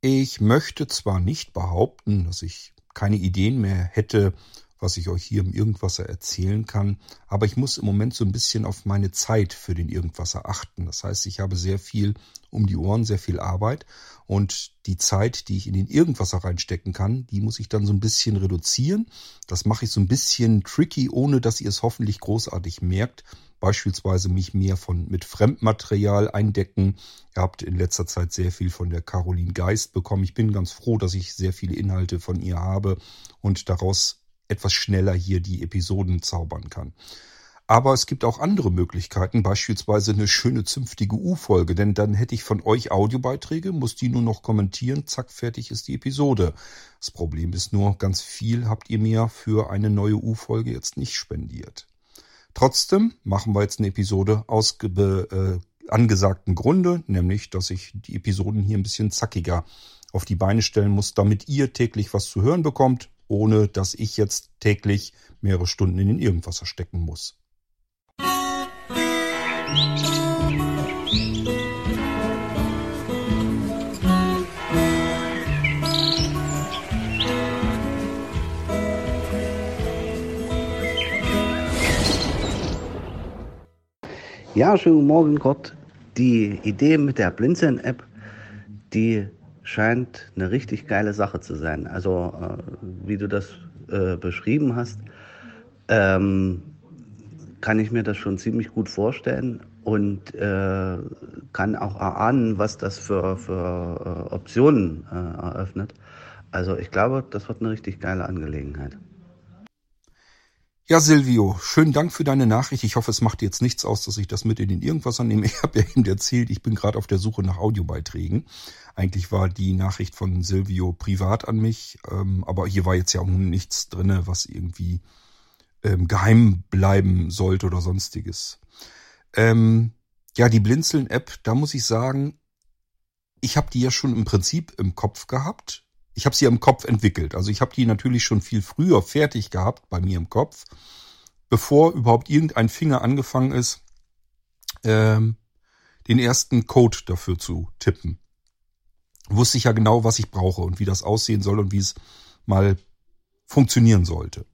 Ich möchte zwar nicht behaupten, dass ich keine Ideen mehr hätte, was ich euch hier im Irgendwasser erzählen kann, aber ich muss im Moment so ein bisschen auf meine Zeit für den Irgendwasser achten. Das heißt, ich habe sehr viel um die Ohren, sehr viel Arbeit und die Zeit, die ich in den Irgendwasser reinstecken kann, die muss ich dann so ein bisschen reduzieren. Das mache ich so ein bisschen tricky, ohne dass ihr es hoffentlich großartig merkt beispielsweise mich mehr von mit Fremdmaterial eindecken. Ihr habt in letzter Zeit sehr viel von der Caroline Geist bekommen. Ich bin ganz froh, dass ich sehr viele Inhalte von ihr habe und daraus etwas schneller hier die Episoden zaubern kann. Aber es gibt auch andere Möglichkeiten, beispielsweise eine schöne zünftige U-Folge, denn dann hätte ich von euch Audiobeiträge, muss die nur noch kommentieren, zack, fertig ist die Episode. Das Problem ist nur, ganz viel habt ihr mir für eine neue U-Folge jetzt nicht spendiert. Trotzdem machen wir jetzt eine Episode aus äh, angesagten Grunde, nämlich, dass ich die Episoden hier ein bisschen zackiger auf die Beine stellen muss, damit ihr täglich was zu hören bekommt, ohne dass ich jetzt täglich mehrere Stunden in den Irgendwasser stecken muss. Ja, schönen Morgen, Gott. Die Idee mit der Blinzeln-App, die scheint eine richtig geile Sache zu sein. Also, äh, wie du das äh, beschrieben hast, ähm, kann ich mir das schon ziemlich gut vorstellen und äh, kann auch erahnen, was das für, für äh, Optionen äh, eröffnet. Also ich glaube, das wird eine richtig geile Angelegenheit. Ja, Silvio, schönen Dank für deine Nachricht. Ich hoffe, es macht jetzt nichts aus, dass ich das mit in den Irgendwas annehme. Ich habe ja eben erzählt, ich bin gerade auf der Suche nach Audiobeiträgen. Eigentlich war die Nachricht von Silvio privat an mich, ähm, aber hier war jetzt ja auch nichts drinne, was irgendwie ähm, geheim bleiben sollte oder sonstiges. Ähm, ja, die Blinzeln-App, da muss ich sagen, ich habe die ja schon im Prinzip im Kopf gehabt ich habe sie im Kopf entwickelt. Also ich habe die natürlich schon viel früher fertig gehabt bei mir im Kopf, bevor überhaupt irgendein Finger angefangen ist, ähm, den ersten Code dafür zu tippen. Wusste ich ja genau, was ich brauche und wie das aussehen soll und wie es mal funktionieren sollte.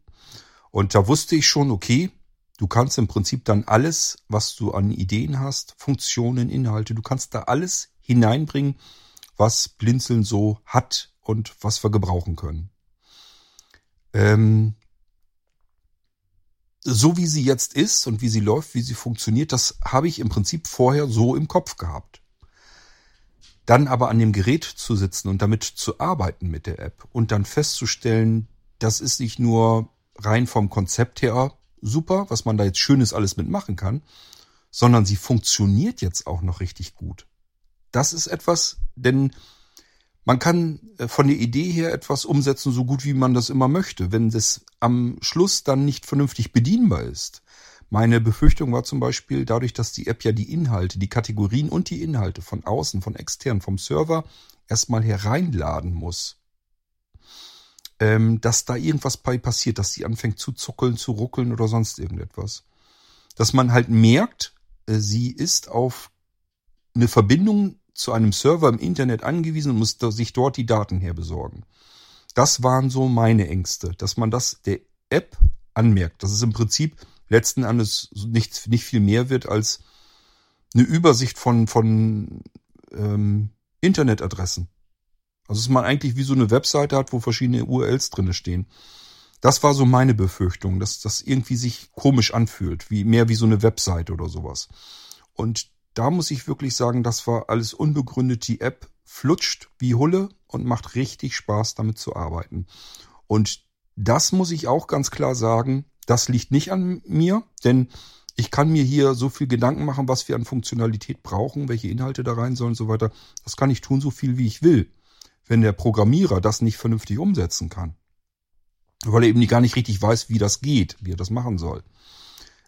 Und da wusste ich schon, okay, du kannst im Prinzip dann alles, was du an Ideen hast, Funktionen, Inhalte, du kannst da alles hineinbringen, was Blinzeln so hat und was wir gebrauchen können. Ähm, so wie sie jetzt ist und wie sie läuft, wie sie funktioniert, das habe ich im Prinzip vorher so im Kopf gehabt. Dann aber an dem Gerät zu sitzen und damit zu arbeiten mit der App und dann festzustellen, das ist nicht nur rein vom Konzept her super, was man da jetzt Schönes alles mitmachen kann, sondern sie funktioniert jetzt auch noch richtig gut. Das ist etwas, denn man kann äh, von der Idee her etwas umsetzen, so gut wie man das immer möchte. Wenn das am Schluss dann nicht vernünftig bedienbar ist. Meine Befürchtung war zum Beispiel dadurch, dass die App ja die Inhalte, die Kategorien und die Inhalte von außen, von extern, vom Server erstmal hereinladen muss. Ähm, dass da irgendwas bei passiert, dass die anfängt zu zuckeln, zu ruckeln oder sonst irgendetwas. Dass man halt merkt, äh, sie ist auf eine Verbindung zu einem Server im Internet angewiesen und muss sich dort die Daten herbesorgen. Das waren so meine Ängste, dass man das der App anmerkt, dass es im Prinzip letzten Endes nicht, nicht viel mehr wird als eine Übersicht von, von ähm, Internetadressen. Also dass man eigentlich wie so eine Webseite hat, wo verschiedene URLs drinne stehen. Das war so meine Befürchtung, dass das irgendwie sich komisch anfühlt, wie mehr wie so eine Webseite oder sowas. Und da muss ich wirklich sagen, das war alles unbegründet. Die App flutscht wie Hulle und macht richtig Spaß, damit zu arbeiten. Und das muss ich auch ganz klar sagen, das liegt nicht an mir, denn ich kann mir hier so viel Gedanken machen, was wir an Funktionalität brauchen, welche Inhalte da rein sollen und so weiter. Das kann ich tun, so viel wie ich will. Wenn der Programmierer das nicht vernünftig umsetzen kann, weil er eben gar nicht richtig weiß, wie das geht, wie er das machen soll,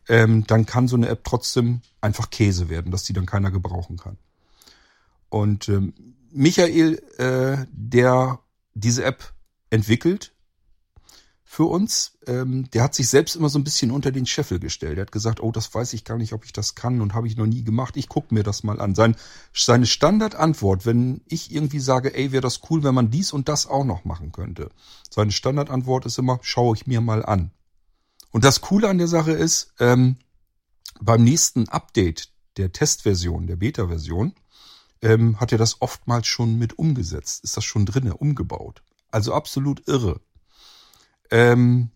ähm, dann kann so eine App trotzdem einfach Käse werden, dass die dann keiner gebrauchen kann. Und ähm, Michael, äh, der diese App entwickelt, für uns. Ähm, der hat sich selbst immer so ein bisschen unter den Scheffel gestellt. Er hat gesagt, oh, das weiß ich gar nicht, ob ich das kann und habe ich noch nie gemacht. Ich gucke mir das mal an. Sein, seine Standardantwort, wenn ich irgendwie sage, ey, wäre das cool, wenn man dies und das auch noch machen könnte. Seine Standardantwort ist immer, schaue ich mir mal an. Und das Coole an der Sache ist, ähm, beim nächsten Update der Testversion, der Beta-Version, ähm, hat er das oftmals schon mit umgesetzt. Ist das schon drinne, umgebaut. Also absolut irre. Ähm,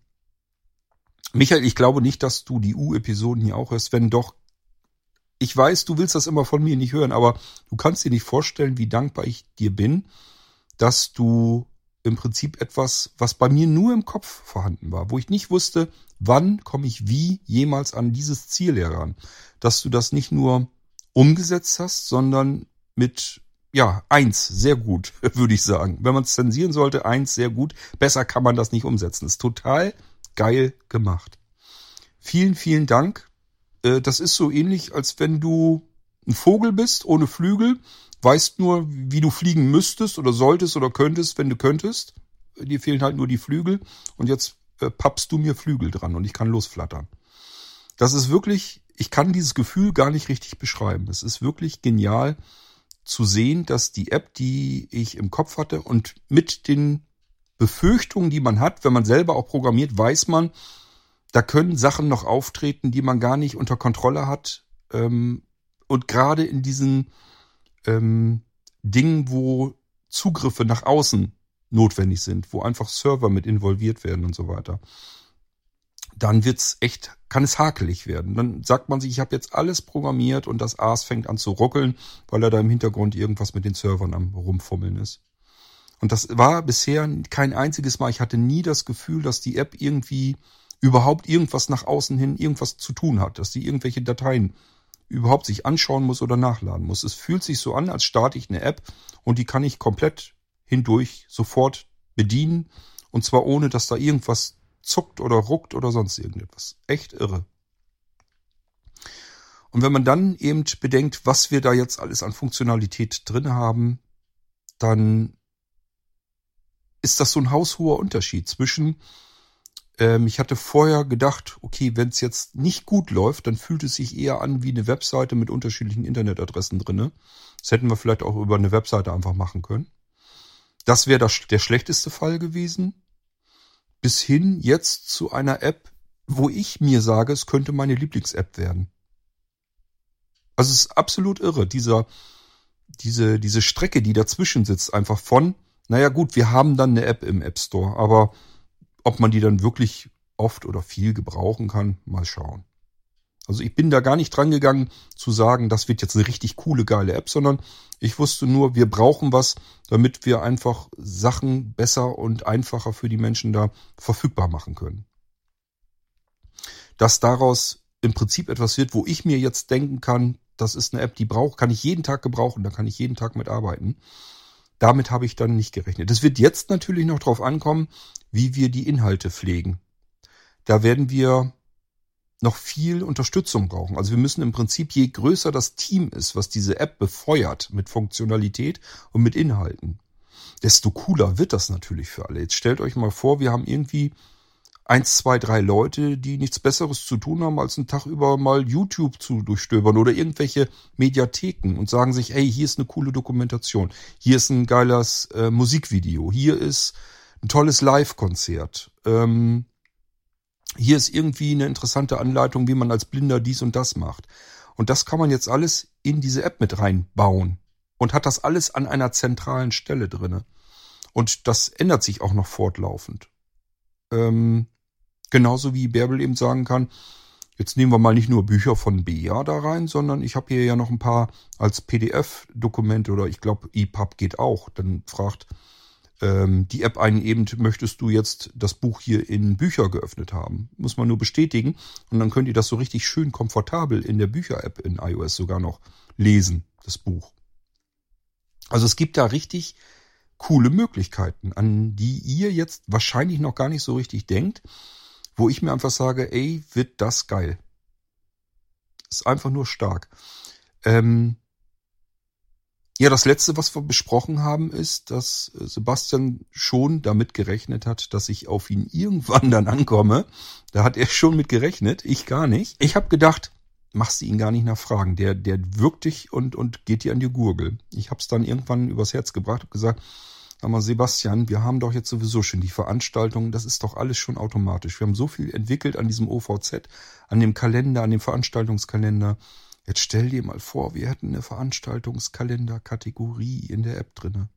Michael, ich glaube nicht, dass du die U-Episoden hier auch hörst. Wenn doch, ich weiß, du willst das immer von mir nicht hören, aber du kannst dir nicht vorstellen, wie dankbar ich dir bin, dass du im Prinzip etwas, was bei mir nur im Kopf vorhanden war, wo ich nicht wusste, wann komme ich wie jemals an dieses Ziel heran, dass du das nicht nur umgesetzt hast, sondern mit ja, eins, sehr gut, würde ich sagen. Wenn man es zensieren sollte, eins, sehr gut. Besser kann man das nicht umsetzen. Ist total geil gemacht. Vielen, vielen Dank. Äh, das ist so ähnlich, als wenn du ein Vogel bist, ohne Flügel, weißt nur, wie du fliegen müsstest oder solltest oder könntest, wenn du könntest. Dir fehlen halt nur die Flügel und jetzt äh, pappst du mir Flügel dran und ich kann losflattern. Das ist wirklich, ich kann dieses Gefühl gar nicht richtig beschreiben. Es ist wirklich genial zu sehen, dass die App, die ich im Kopf hatte und mit den Befürchtungen, die man hat, wenn man selber auch programmiert, weiß man, da können Sachen noch auftreten, die man gar nicht unter Kontrolle hat. Ähm, und gerade in diesen ähm, Dingen, wo Zugriffe nach außen notwendig sind, wo einfach Server mit involviert werden und so weiter dann wird's echt, kann es hakelig werden. Dann sagt man sich, ich habe jetzt alles programmiert und das AS fängt an zu ruckeln, weil er da im Hintergrund irgendwas mit den Servern am rumfummeln ist. Und das war bisher kein einziges Mal. Ich hatte nie das Gefühl, dass die App irgendwie überhaupt irgendwas nach außen hin, irgendwas zu tun hat, dass die irgendwelche Dateien überhaupt sich anschauen muss oder nachladen muss. Es fühlt sich so an, als starte ich eine App und die kann ich komplett hindurch sofort bedienen und zwar ohne, dass da irgendwas zuckt oder ruckt oder sonst irgendetwas. Echt irre. Und wenn man dann eben bedenkt, was wir da jetzt alles an Funktionalität drin haben, dann ist das so ein haushoher Unterschied zwischen, ähm, ich hatte vorher gedacht, okay, wenn es jetzt nicht gut läuft, dann fühlt es sich eher an wie eine Webseite mit unterschiedlichen Internetadressen drinne. Das hätten wir vielleicht auch über eine Webseite einfach machen können. Das wäre der schlechteste Fall gewesen bis hin jetzt zu einer App, wo ich mir sage, es könnte meine Lieblings-App werden. Also es ist absolut irre, dieser, diese, diese Strecke, die dazwischen sitzt, einfach von, naja gut, wir haben dann eine App im App Store, aber ob man die dann wirklich oft oder viel gebrauchen kann, mal schauen. Also ich bin da gar nicht dran gegangen zu sagen, das wird jetzt eine richtig coole, geile App, sondern ich wusste nur, wir brauchen was, damit wir einfach Sachen besser und einfacher für die Menschen da verfügbar machen können. Dass daraus im Prinzip etwas wird, wo ich mir jetzt denken kann, das ist eine App, die braucht, kann ich jeden Tag gebrauchen, da kann ich jeden Tag mitarbeiten. Damit habe ich dann nicht gerechnet. Es wird jetzt natürlich noch darauf ankommen, wie wir die Inhalte pflegen. Da werden wir noch viel Unterstützung brauchen. Also wir müssen im Prinzip, je größer das Team ist, was diese App befeuert mit Funktionalität und mit Inhalten, desto cooler wird das natürlich für alle. Jetzt stellt euch mal vor, wir haben irgendwie eins, zwei, drei Leute, die nichts Besseres zu tun haben, als einen Tag über mal YouTube zu durchstöbern oder irgendwelche Mediatheken und sagen sich, hey, hier ist eine coole Dokumentation, hier ist ein geiles äh, Musikvideo, hier ist ein tolles Live-Konzert. Ähm, hier ist irgendwie eine interessante Anleitung, wie man als Blinder dies und das macht. Und das kann man jetzt alles in diese App mit reinbauen und hat das alles an einer zentralen Stelle drinne. Und das ändert sich auch noch fortlaufend. Ähm, genauso wie Bärbel eben sagen kann, jetzt nehmen wir mal nicht nur Bücher von Bea da rein, sondern ich habe hier ja noch ein paar als PDF-Dokumente oder ich glaube EPUB geht auch. Dann fragt ähm, die App einen eben, möchtest du jetzt das Buch hier in Bücher geöffnet haben? Muss man nur bestätigen und dann könnt ihr das so richtig schön komfortabel in der Bücher-App in iOS sogar noch lesen, das Buch. Also es gibt da richtig coole Möglichkeiten, an die ihr jetzt wahrscheinlich noch gar nicht so richtig denkt, wo ich mir einfach sage, ey, wird das geil. Ist einfach nur stark. Ähm, Ja, das letzte, was wir besprochen haben, ist, dass Sebastian schon damit gerechnet hat, dass ich auf ihn irgendwann dann ankomme. Da hat er schon mit gerechnet, ich gar nicht. Ich habe gedacht, machst du ihn gar nicht nachfragen. Der, der wirkt dich und, und geht dir an die Gurgel. Ich habe es dann irgendwann übers Herz gebracht und gesagt, sag mal, Sebastian, wir haben doch jetzt sowieso schon die Veranstaltungen, das ist doch alles schon automatisch. Wir haben so viel entwickelt an diesem OVZ, an dem Kalender, an dem Veranstaltungskalender. Jetzt stell dir mal vor, wir hätten eine Veranstaltungskalender-Kategorie in der App drinne,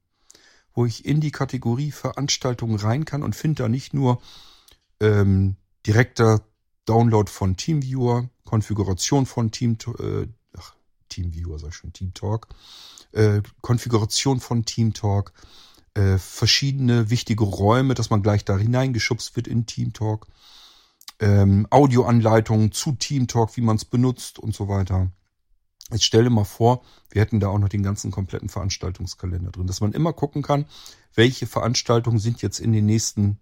wo ich in die Kategorie Veranstaltungen rein kann und finde da nicht nur ähm, direkter Download von Teamviewer, Konfiguration von Team, äh, ach, Teamviewer sag ich schon, Teamtalk, äh, Konfiguration von Teamtalk, äh, verschiedene wichtige Räume, dass man gleich da hineingeschubst wird in Teamtalk, ähm, Audioanleitungen zu Teamtalk, wie man es benutzt und so weiter. Jetzt stell dir mal vor, wir hätten da auch noch den ganzen kompletten Veranstaltungskalender drin, dass man immer gucken kann, welche Veranstaltungen sind jetzt in den nächsten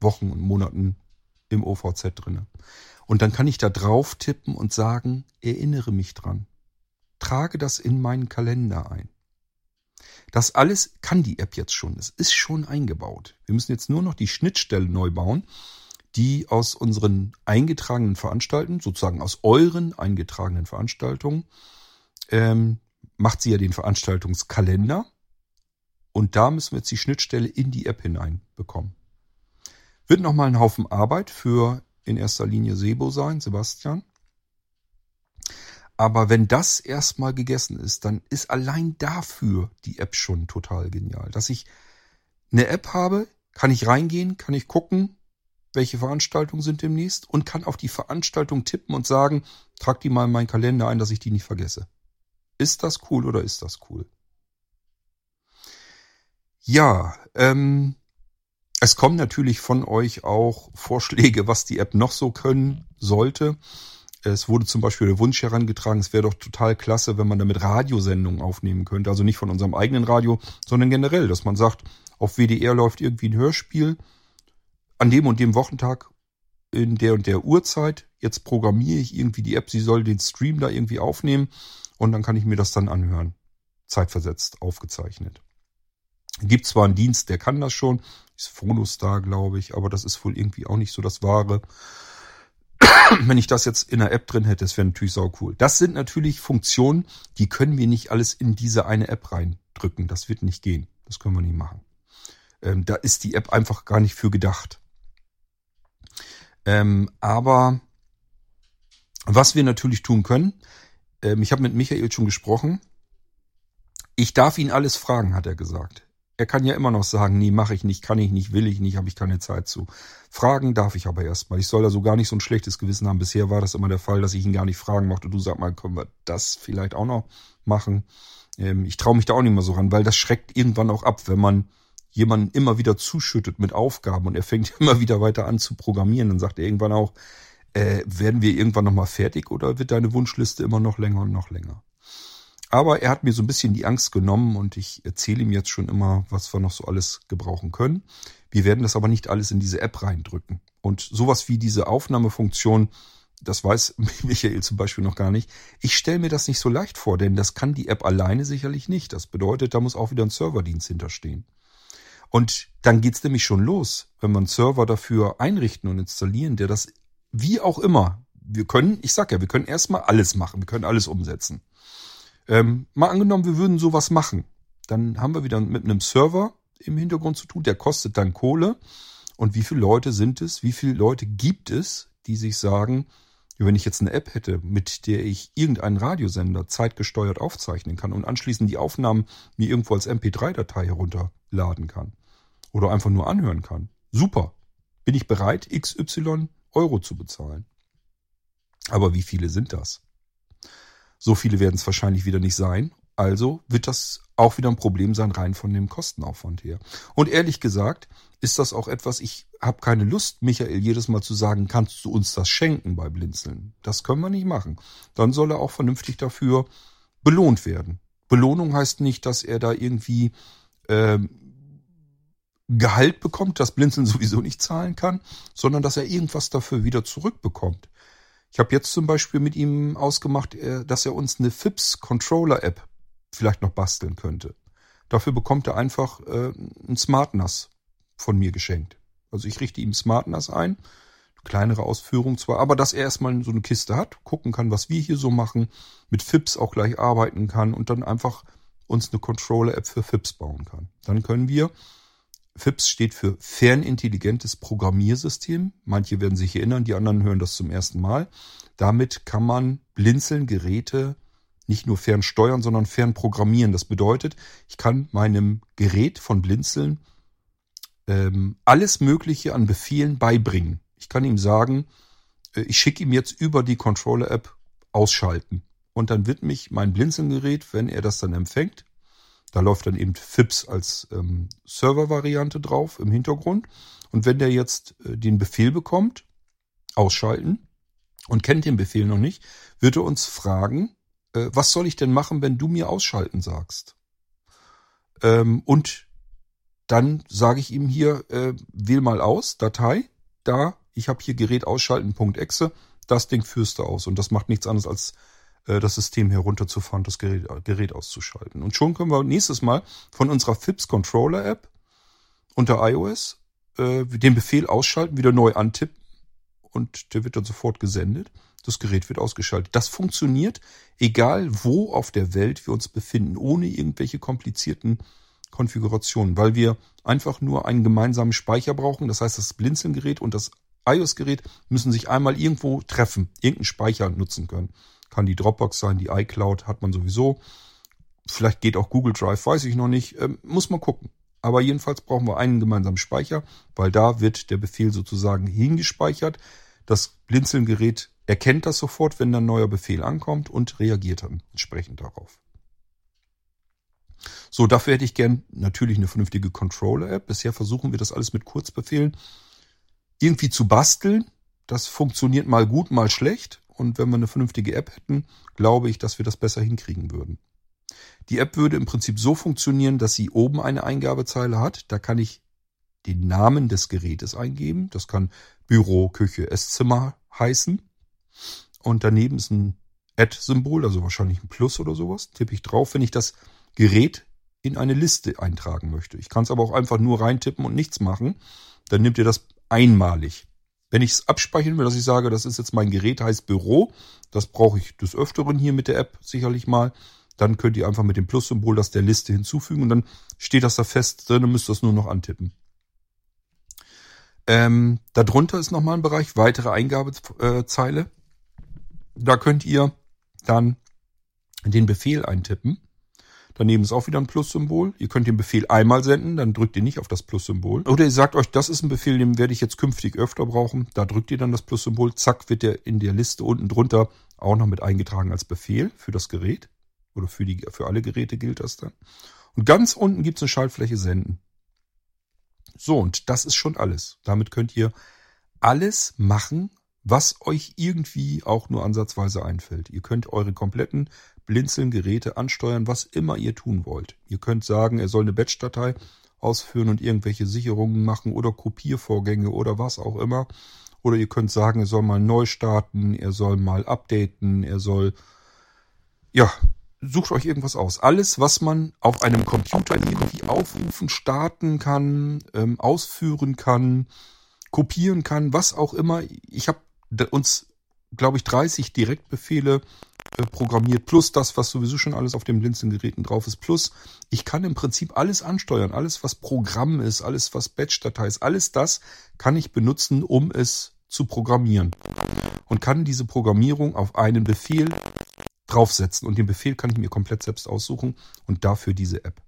Wochen und Monaten im OVZ drinne. Und dann kann ich da drauf tippen und sagen, erinnere mich dran. Trage das in meinen Kalender ein. Das alles kann die App jetzt schon. Es ist schon eingebaut. Wir müssen jetzt nur noch die Schnittstelle neu bauen, die aus unseren eingetragenen Veranstaltungen, sozusagen aus euren eingetragenen Veranstaltungen, ähm, macht sie ja den Veranstaltungskalender. Und da müssen wir jetzt die Schnittstelle in die App hineinbekommen. Wird nochmal ein Haufen Arbeit für in erster Linie Sebo sein, Sebastian. Aber wenn das erstmal gegessen ist, dann ist allein dafür die App schon total genial. Dass ich eine App habe, kann ich reingehen, kann ich gucken, welche Veranstaltungen sind demnächst und kann auf die Veranstaltung tippen und sagen, trag die mal in meinen Kalender ein, dass ich die nicht vergesse. Ist das cool oder ist das cool? Ja, ähm, es kommen natürlich von euch auch Vorschläge, was die App noch so können sollte. Es wurde zum Beispiel der Wunsch herangetragen, es wäre doch total klasse, wenn man damit Radiosendungen aufnehmen könnte. Also nicht von unserem eigenen Radio, sondern generell, dass man sagt, auf WDR läuft irgendwie ein Hörspiel an dem und dem Wochentag in der und der Uhrzeit. Jetzt programmiere ich irgendwie die App, sie soll den Stream da irgendwie aufnehmen und dann kann ich mir das dann anhören. Zeitversetzt, aufgezeichnet. Gibt zwar einen Dienst, der kann das schon, ist Phonostar, glaube ich, aber das ist wohl irgendwie auch nicht so das Wahre. wenn ich das jetzt in der App drin hätte, das wäre natürlich sau cool. Das sind natürlich Funktionen, die können wir nicht alles in diese eine App reindrücken. Das wird nicht gehen. Das können wir nicht machen. Ähm, da ist die App einfach gar nicht für gedacht. Ähm, aber was wir natürlich tun können, ähm, ich habe mit Michael schon gesprochen. Ich darf ihn alles fragen, hat er gesagt. Er kann ja immer noch sagen, nee, mache ich nicht, kann ich nicht, will ich nicht, habe ich keine Zeit zu. Fragen darf ich aber erstmal. Ich soll also gar nicht so ein schlechtes Gewissen haben. Bisher war das immer der Fall, dass ich ihn gar nicht fragen mochte. Du sag mal, können wir das vielleicht auch noch machen? Ähm, ich traue mich da auch nicht mehr so ran, weil das schreckt irgendwann auch ab, wenn man jemanden immer wieder zuschüttet mit Aufgaben und er fängt immer wieder weiter an zu programmieren. Dann sagt er irgendwann auch, äh, werden wir irgendwann nochmal fertig oder wird deine Wunschliste immer noch länger und noch länger? Aber er hat mir so ein bisschen die Angst genommen und ich erzähle ihm jetzt schon immer, was wir noch so alles gebrauchen können. Wir werden das aber nicht alles in diese App reindrücken. Und sowas wie diese Aufnahmefunktion, das weiß Michael zum Beispiel noch gar nicht. Ich stelle mir das nicht so leicht vor, denn das kann die App alleine sicherlich nicht. Das bedeutet, da muss auch wieder ein Serverdienst hinterstehen. Und dann geht's nämlich schon los, wenn man einen Server dafür einrichten und installieren, der das wie auch immer, wir können, ich sag ja, wir können erstmal alles machen, wir können alles umsetzen. Ähm, mal angenommen, wir würden sowas machen. Dann haben wir wieder mit einem Server im Hintergrund zu tun, der kostet dann Kohle. Und wie viele Leute sind es? Wie viele Leute gibt es, die sich sagen, wenn ich jetzt eine App hätte, mit der ich irgendeinen Radiosender zeitgesteuert aufzeichnen kann und anschließend die Aufnahmen mir irgendwo als MP3-Datei herunterladen kann oder einfach nur anhören kann. Super. Bin ich bereit, XY Euro zu bezahlen. Aber wie viele sind das? So viele werden es wahrscheinlich wieder nicht sein. Also wird das auch wieder ein Problem sein, rein von dem Kostenaufwand her. Und ehrlich gesagt ist das auch etwas, ich habe keine Lust, Michael jedes Mal zu sagen, kannst du uns das schenken bei Blinzeln. Das können wir nicht machen. Dann soll er auch vernünftig dafür belohnt werden. Belohnung heißt nicht, dass er da irgendwie äh, Gehalt bekommt, das Blinzeln sowieso nicht zahlen kann, sondern dass er irgendwas dafür wieder zurückbekommt. Ich habe jetzt zum Beispiel mit ihm ausgemacht, äh, dass er uns eine FIPS Controller App vielleicht noch basteln könnte. Dafür bekommt er einfach äh, ein Smart NAS von mir geschenkt. Also ich richte ihm Smart NAS ein, kleinere Ausführung zwar, aber dass er erstmal so eine Kiste hat, gucken kann, was wir hier so machen, mit FIPS auch gleich arbeiten kann und dann einfach uns eine Controller-App für FIPS bauen kann. Dann können wir, FIPS steht für fernintelligentes Programmiersystem. Manche werden sich erinnern, die anderen hören das zum ersten Mal. Damit kann man blinzeln Geräte nicht nur fern steuern, sondern fern programmieren. Das bedeutet, ich kann meinem Gerät von Blinzeln ähm, alles Mögliche an Befehlen beibringen. Ich kann ihm sagen, äh, ich schicke ihm jetzt über die Controller-App ausschalten. Und dann wird mich mein Blinzelgerät, wenn er das dann empfängt, da läuft dann eben FIPS als ähm, Server-Variante drauf im Hintergrund. Und wenn der jetzt äh, den Befehl bekommt, ausschalten, und kennt den Befehl noch nicht, wird er uns fragen, äh, was soll ich denn machen, wenn du mir ausschalten sagst? Ähm, und dann sage ich ihm hier, äh, wähl mal aus, Datei, da, ich habe hier Gerät ausschalten.exe, das Ding führst du aus. Und das macht nichts anderes als das System herunterzufahren, das Gerät, Gerät auszuschalten. Und schon können wir nächstes Mal von unserer FIPS Controller App unter iOS äh, den Befehl ausschalten, wieder neu antippen und der wird dann sofort gesendet. Das Gerät wird ausgeschaltet. Das funktioniert, egal wo auf der Welt wir uns befinden, ohne irgendwelche komplizierten Konfigurationen, weil wir einfach nur einen gemeinsamen Speicher brauchen. Das heißt, das Blinzelgerät und das iOS-Gerät müssen sich einmal irgendwo treffen, irgendeinen Speicher nutzen können. Kann die Dropbox sein, die iCloud hat man sowieso. Vielleicht geht auch Google Drive, weiß ich noch nicht. Ähm, muss man gucken. Aber jedenfalls brauchen wir einen gemeinsamen Speicher, weil da wird der Befehl sozusagen hingespeichert. Das Blinzelgerät erkennt das sofort, wenn ein neuer Befehl ankommt und reagiert dann entsprechend darauf. So, dafür hätte ich gern natürlich eine vernünftige Controller-App. Bisher versuchen wir das alles mit Kurzbefehlen irgendwie zu basteln. Das funktioniert mal gut, mal schlecht. Und wenn wir eine vernünftige App hätten, glaube ich, dass wir das besser hinkriegen würden. Die App würde im Prinzip so funktionieren, dass sie oben eine Eingabezeile hat. Da kann ich den Namen des Gerätes eingeben. Das kann Büro, Küche, Esszimmer heißen. Und daneben ist ein Add-Symbol, also wahrscheinlich ein Plus oder sowas. Tippe ich drauf, wenn ich das Gerät in eine Liste eintragen möchte. Ich kann es aber auch einfach nur reintippen und nichts machen. Dann nimmt ihr das einmalig. Wenn ich es abspeichern will, dass ich sage, das ist jetzt mein Gerät, heißt Büro, das brauche ich des Öfteren hier mit der App sicherlich mal, dann könnt ihr einfach mit dem Plus-Symbol das der Liste hinzufügen und dann steht das da fest drin und müsst das nur noch antippen. Ähm, darunter ist nochmal ein Bereich, weitere Eingabezeile. Da könnt ihr dann den Befehl eintippen. Daneben ist auch wieder ein Plus-Symbol. Ihr könnt den Befehl einmal senden, dann drückt ihr nicht auf das Plus-Symbol. Oder ihr sagt euch, das ist ein Befehl, den werde ich jetzt künftig öfter brauchen. Da drückt ihr dann das Plus-Symbol. Zack, wird der in der Liste unten drunter auch noch mit eingetragen als Befehl für das Gerät. Oder für, die, für alle Geräte gilt das dann. Und ganz unten gibt es eine Schaltfläche Senden. So, und das ist schon alles. Damit könnt ihr alles machen, was euch irgendwie auch nur ansatzweise einfällt. Ihr könnt eure kompletten Blinzeln Geräte ansteuern, was immer ihr tun wollt. Ihr könnt sagen, er soll eine Batch-Datei ausführen und irgendwelche Sicherungen machen oder Kopiervorgänge oder was auch immer. Oder ihr könnt sagen, er soll mal neu starten, er soll mal updaten, er soll, ja, sucht euch irgendwas aus. Alles, was man auf einem Computer irgendwie aufrufen, starten kann, ähm, ausführen kann, kopieren kann, was auch immer. Ich habe uns, glaube ich, 30 Direktbefehle äh, programmiert, plus das, was sowieso schon alles auf den Blinzelgeräten drauf ist, plus ich kann im Prinzip alles ansteuern, alles, was Programm ist, alles, was Batch-Datei ist, alles das kann ich benutzen, um es zu programmieren. Und kann diese Programmierung auf einen Befehl draufsetzen. Und den Befehl kann ich mir komplett selbst aussuchen und dafür diese App.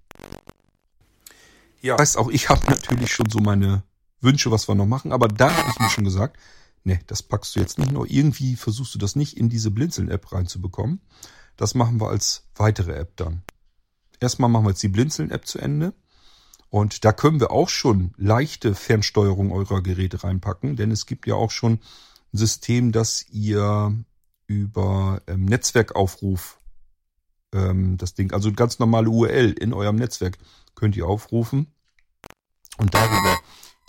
Ja. Das heißt, auch ich habe natürlich schon so meine Wünsche, was wir noch machen, aber da habe ich mir schon gesagt, nee, das packst du jetzt nicht nur. Irgendwie versuchst du das nicht in diese Blinzeln-App reinzubekommen. Das machen wir als weitere App dann. Erstmal machen wir jetzt die Blinzeln-App zu Ende. Und da können wir auch schon leichte Fernsteuerung eurer Geräte reinpacken, denn es gibt ja auch schon ein System, das ihr über ähm, Netzwerkaufruf ähm, das Ding, also ganz normale URL in eurem Netzwerk könnt ihr aufrufen und darüber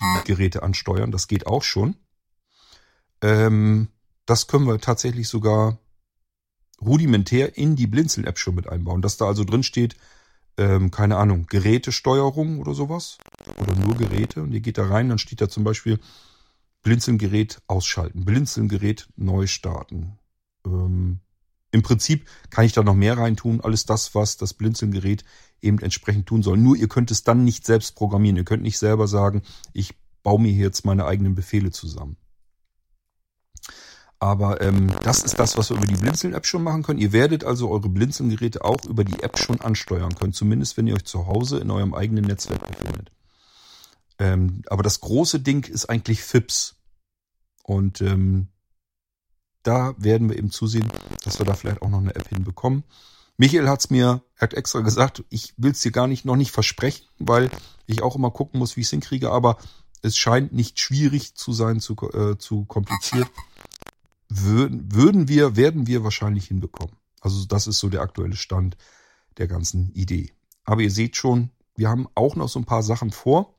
die Geräte ansteuern. Das geht auch schon. Ähm, das können wir tatsächlich sogar rudimentär in die Blinzeln-App schon mit einbauen. Dass da also drin steht, ähm, keine Ahnung, Gerätesteuerung oder sowas. Oder nur Geräte. Und ihr geht da rein, dann steht da zum Beispiel Blinzeln-Gerät ausschalten, Blinzeln-Gerät neu starten. Ähm, Im Prinzip kann ich da noch mehr reintun. Alles das, was das Blinzeln-Gerät eben entsprechend tun soll. Nur ihr könnt es dann nicht selbst programmieren. Ihr könnt nicht selber sagen, ich baue mir hier jetzt meine eigenen Befehle zusammen. Aber ähm, das ist das, was wir über die Blinzeln-App schon machen können. Ihr werdet also eure Blinzeln-Geräte auch über die App schon ansteuern können. Zumindest wenn ihr euch zu Hause in eurem eigenen Netzwerk befindet. Ähm, aber das große Ding ist eigentlich FIPS. Und ähm, da werden wir eben zusehen, dass wir da vielleicht auch noch eine App hinbekommen. Michael hat's mir, er hat extra gesagt, ich will's dir gar nicht noch nicht versprechen, weil ich auch immer gucken muss, wie ich es hinkriege, aber es scheint nicht schwierig zu sein, zu, äh, zu kompliziert würden, würden wir, werden wir wahrscheinlich hinbekommen. Also das ist so der aktuelle Stand der ganzen Idee. Aber ihr seht schon, wir haben auch noch so ein paar Sachen vor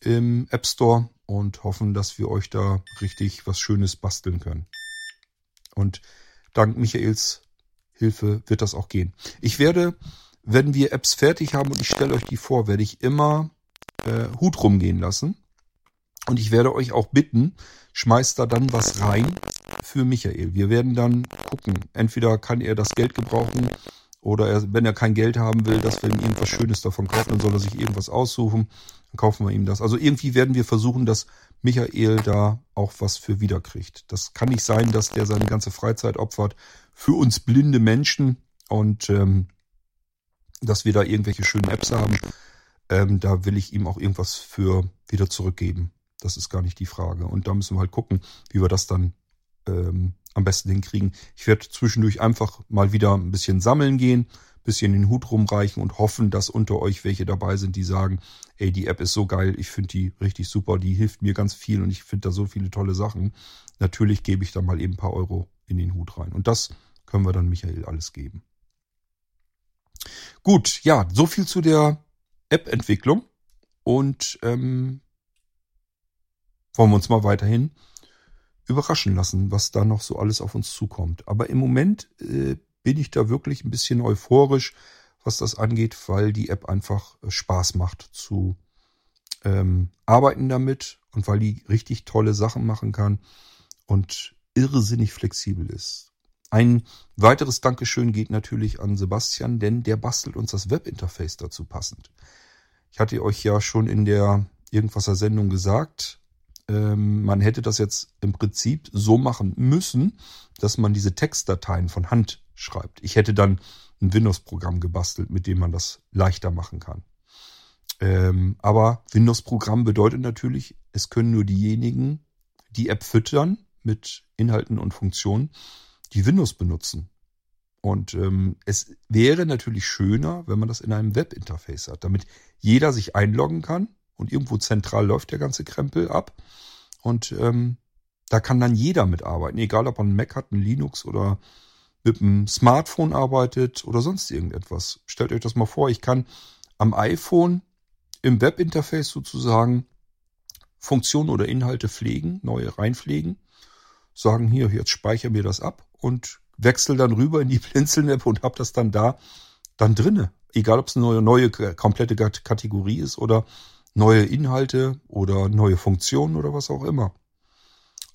im App Store und hoffen, dass wir euch da richtig was Schönes basteln können. Und dank Michaels Hilfe wird das auch gehen. Ich werde, wenn wir Apps fertig haben und ich stelle euch die vor, werde ich immer äh, Hut rumgehen lassen. Und ich werde euch auch bitten, schmeißt da dann was rein für Michael. Wir werden dann gucken. Entweder kann er das Geld gebrauchen oder er, wenn er kein Geld haben will, dass wir ihm irgendwas Schönes davon kaufen, dann soll er sich irgendwas aussuchen. Dann kaufen wir ihm das. Also irgendwie werden wir versuchen, dass Michael da auch was für wiederkriegt. Das kann nicht sein, dass der seine ganze Freizeit opfert für uns blinde Menschen und ähm, dass wir da irgendwelche schönen Apps haben. Ähm, da will ich ihm auch irgendwas für wieder zurückgeben. Das ist gar nicht die Frage. Und da müssen wir halt gucken, wie wir das dann ähm, am besten hinkriegen. Ich werde zwischendurch einfach mal wieder ein bisschen sammeln gehen, bisschen den Hut rumreichen und hoffen, dass unter euch welche dabei sind, die sagen, ey, die App ist so geil, ich finde die richtig super, die hilft mir ganz viel und ich finde da so viele tolle Sachen. Natürlich gebe ich da mal eben ein paar Euro in den Hut rein. Und das können wir dann Michael alles geben. Gut, ja, so viel zu der App-Entwicklung. Und ähm, wollen wir uns mal weiterhin überraschen lassen, was da noch so alles auf uns zukommt. Aber im Moment äh, bin ich da wirklich ein bisschen euphorisch, was das angeht, weil die App einfach äh, Spaß macht zu ähm, arbeiten damit und weil die richtig tolle Sachen machen kann und irrsinnig flexibel ist. Ein weiteres Dankeschön geht natürlich an Sebastian, denn der bastelt uns das Webinterface dazu passend. Ich hatte euch ja schon in der Irgendwaser Sendung gesagt, ähm, man hätte das jetzt im Prinzip so machen müssen, dass man diese Textdateien von Hand schreibt. Ich hätte dann ein Windows-Programm gebastelt, mit dem man das leichter machen kann. Ähm, aber Windows-Programm bedeutet natürlich, es können nur diejenigen die App füttern mit Inhalten und Funktionen, die Windows benutzen. Und ähm, es wäre natürlich schöner, wenn man das in einem Webinterface hat, damit jeder sich einloggen kann und irgendwo zentral läuft der ganze Krempel ab. Und ähm, da kann dann jeder mitarbeiten, egal ob man einen Mac hat, einen Linux oder mit einem Smartphone arbeitet oder sonst irgendetwas. Stellt euch das mal vor, ich kann am iPhone im Webinterface sozusagen Funktionen oder Inhalte pflegen, neue reinpflegen, sagen hier, jetzt speichere mir das ab und wechsle dann rüber in die Blinzeln-App und habe das dann da dann drinne. Egal, ob es eine neue, neue komplette Kategorie ist oder neue Inhalte oder neue Funktionen oder was auch immer.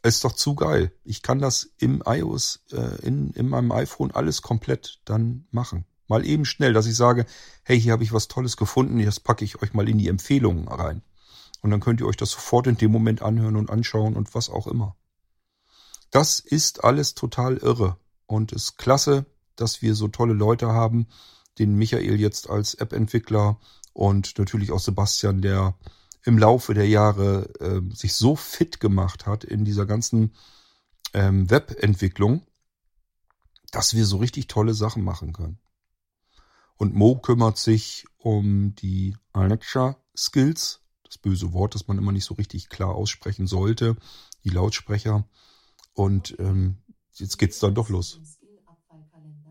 Ist doch zu geil. Ich kann das im iOS, äh, in, in meinem iPhone alles komplett dann machen. Mal eben schnell, dass ich sage, hey, hier habe ich was Tolles gefunden, jetzt packe ich euch mal in die Empfehlungen rein. Und dann könnt ihr euch das sofort in dem Moment anhören und anschauen und was auch immer. Das ist alles total irre und ist klasse, dass wir so tolle Leute haben, den Michael jetzt als App-Entwickler und natürlich auch Sebastian, der im Laufe der Jahre äh, sich so fit gemacht hat in dieser ganzen ähm, Webentwicklung, dass wir so richtig tolle Sachen machen können. Und Mo kümmert sich um die Alexa Skills, das böse Wort, das man immer nicht so richtig klar aussprechen sollte, die Lautsprecher. Und ähm, jetzt geht's dann doch los.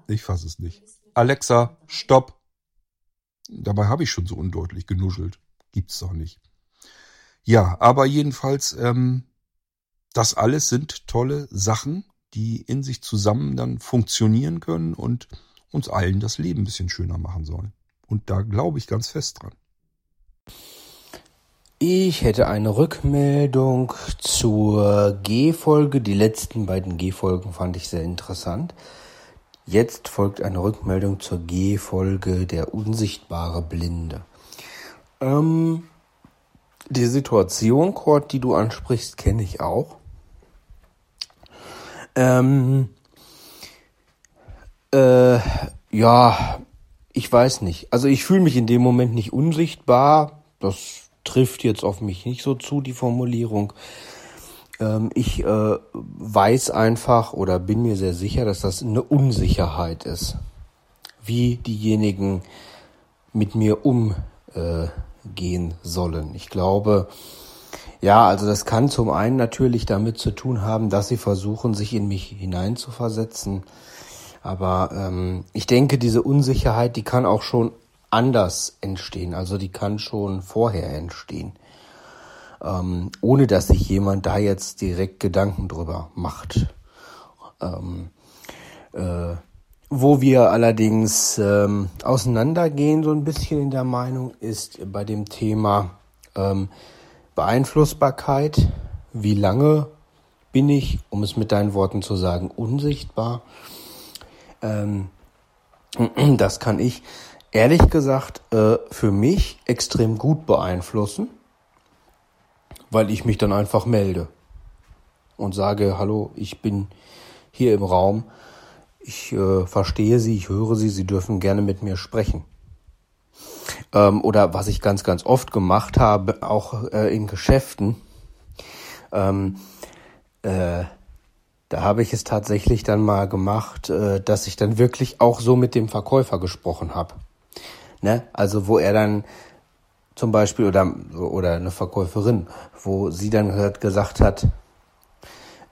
Ich fasse es nicht. Alexa, stopp! Dabei habe ich schon so undeutlich genuschelt. Gibt's doch nicht. Ja, aber jedenfalls, ähm, das alles sind tolle Sachen, die in sich zusammen dann funktionieren können und uns allen das Leben ein bisschen schöner machen sollen. Und da glaube ich ganz fest dran. Ich hätte eine Rückmeldung zur G-Folge. Die letzten beiden G-Folgen fand ich sehr interessant. Jetzt folgt eine Rückmeldung zur G-Folge der unsichtbare Blinde. Ähm, die Situation, Kurt, die du ansprichst, kenne ich auch. Ähm, äh, ja, ich weiß nicht. Also ich fühle mich in dem Moment nicht unsichtbar. Das trifft jetzt auf mich nicht so zu, die Formulierung. Ähm, ich äh, weiß einfach oder bin mir sehr sicher, dass das eine Unsicherheit ist. Wie diejenigen mit mir umgehen sollen. Ich glaube, ja, also das kann zum einen natürlich damit zu tun haben, dass sie versuchen, sich in mich hineinzuversetzen. Aber ähm, ich denke, diese Unsicherheit, die kann auch schon anders entstehen. Also die kann schon vorher entstehen. Ähm, ohne dass sich jemand da jetzt direkt Gedanken drüber macht. Ähm, äh, wo wir allerdings ähm, auseinandergehen, so ein bisschen in der Meinung, ist bei dem Thema ähm, Beeinflussbarkeit. Wie lange bin ich, um es mit deinen Worten zu sagen, unsichtbar? Ähm, das kann ich ehrlich gesagt äh, für mich extrem gut beeinflussen, weil ich mich dann einfach melde und sage, hallo, ich bin hier im Raum, ich äh, verstehe Sie, ich höre Sie, Sie dürfen gerne mit mir sprechen. Ähm, oder was ich ganz, ganz oft gemacht habe, auch äh, in Geschäften, ähm, äh, da habe ich es tatsächlich dann mal gemacht, äh, dass ich dann wirklich auch so mit dem Verkäufer gesprochen habe. Ne? Also wo er dann zum Beispiel oder oder eine Verkäuferin, wo sie dann gesagt hat,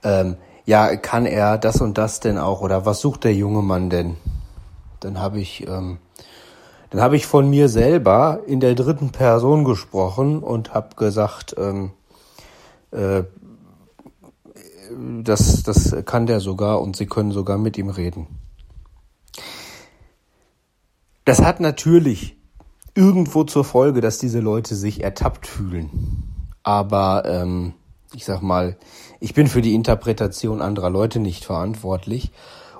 ähm, ja, kann er das und das denn auch oder was sucht der junge Mann denn? Dann habe ich ähm, dann habe ich von mir selber in der dritten Person gesprochen und habe gesagt, ähm, äh, das, das kann der sogar und Sie können sogar mit ihm reden. Das hat natürlich irgendwo zur Folge, dass diese Leute sich ertappt fühlen. Aber ähm, ich sag mal, ich bin für die Interpretation anderer Leute nicht verantwortlich.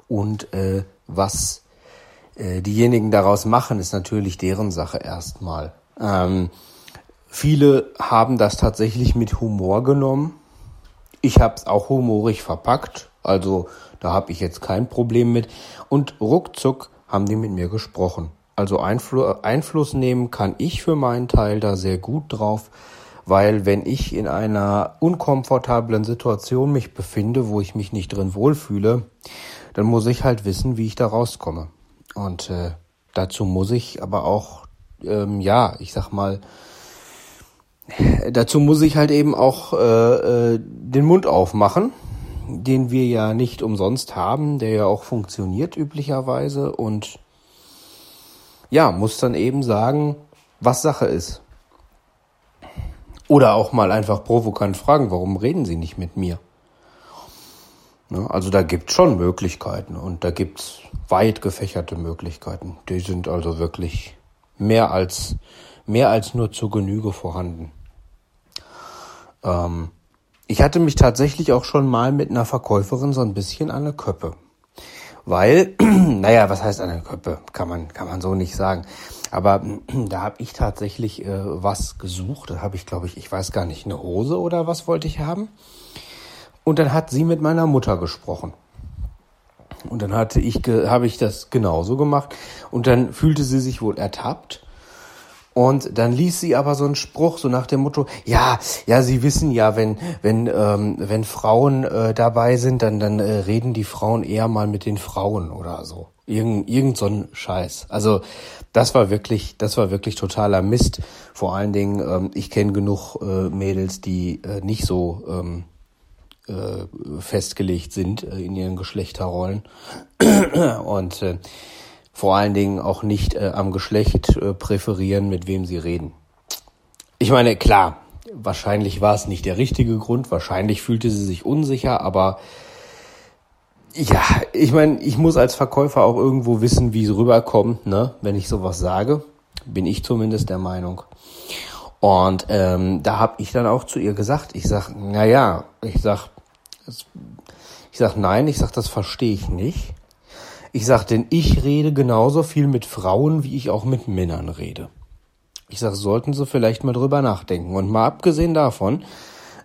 Und äh, was äh, diejenigen daraus machen, ist natürlich deren Sache erstmal. Ähm, viele haben das tatsächlich mit Humor genommen. Ich habe es auch humorig verpackt, also da habe ich jetzt kein Problem mit. Und ruckzuck haben die mit mir gesprochen. Also Einfl Einfluss nehmen kann ich für meinen Teil da sehr gut drauf, weil wenn ich in einer unkomfortablen Situation mich befinde, wo ich mich nicht drin wohlfühle, dann muss ich halt wissen, wie ich da rauskomme. Und äh, dazu muss ich aber auch, ähm, ja, ich sag mal, dazu muss ich halt eben auch äh, äh, den Mund aufmachen, den wir ja nicht umsonst haben, der ja auch funktioniert üblicherweise und ja, muss dann eben sagen, was Sache ist. Oder auch mal einfach provokant fragen, warum reden Sie nicht mit mir? Ne? Also da gibt schon Möglichkeiten und da gibt's weit gefächerte Möglichkeiten. Die sind also wirklich mehr als mehr als nur zur Genüge vorhanden. Ähm, ich hatte mich tatsächlich auch schon mal mit einer Verkäuferin so ein bisschen an eine Köppe. Weil, naja, was heißt eine Köppe? Kann man, kann man so nicht sagen. Aber da habe ich tatsächlich äh, was gesucht. Da habe ich, glaube ich, ich weiß gar nicht, eine Hose oder was wollte ich haben. Und dann hat sie mit meiner Mutter gesprochen. Und dann hatte ich, habe ich das genauso gemacht. Und dann fühlte sie sich wohl ertappt. Und dann ließ sie aber so einen Spruch so nach dem Motto: Ja, ja, Sie wissen ja, wenn wenn ähm, wenn Frauen äh, dabei sind, dann dann äh, reden die Frauen eher mal mit den Frauen oder so. Irgend irgend so ein Scheiß. Also das war wirklich, das war wirklich totaler Mist. Vor allen Dingen, ähm, ich kenne genug äh, Mädels, die äh, nicht so ähm, äh, festgelegt sind äh, in ihren Geschlechterrollen und äh, vor allen Dingen auch nicht äh, am Geschlecht äh, präferieren, mit wem sie reden. Ich meine, klar, wahrscheinlich war es nicht der richtige Grund, wahrscheinlich fühlte sie sich unsicher, aber Ja, ich meine, ich muss als Verkäufer auch irgendwo wissen, wie es rüberkommt, ne? Wenn ich sowas sage, bin ich zumindest der Meinung. Und ähm, da habe ich dann auch zu ihr gesagt, ich sag, na ja, ich sag, ich sag nein, ich sag, das verstehe ich nicht. Ich sag, denn ich rede genauso viel mit Frauen, wie ich auch mit Männern rede. Ich sag, sollten Sie vielleicht mal drüber nachdenken. Und mal abgesehen davon,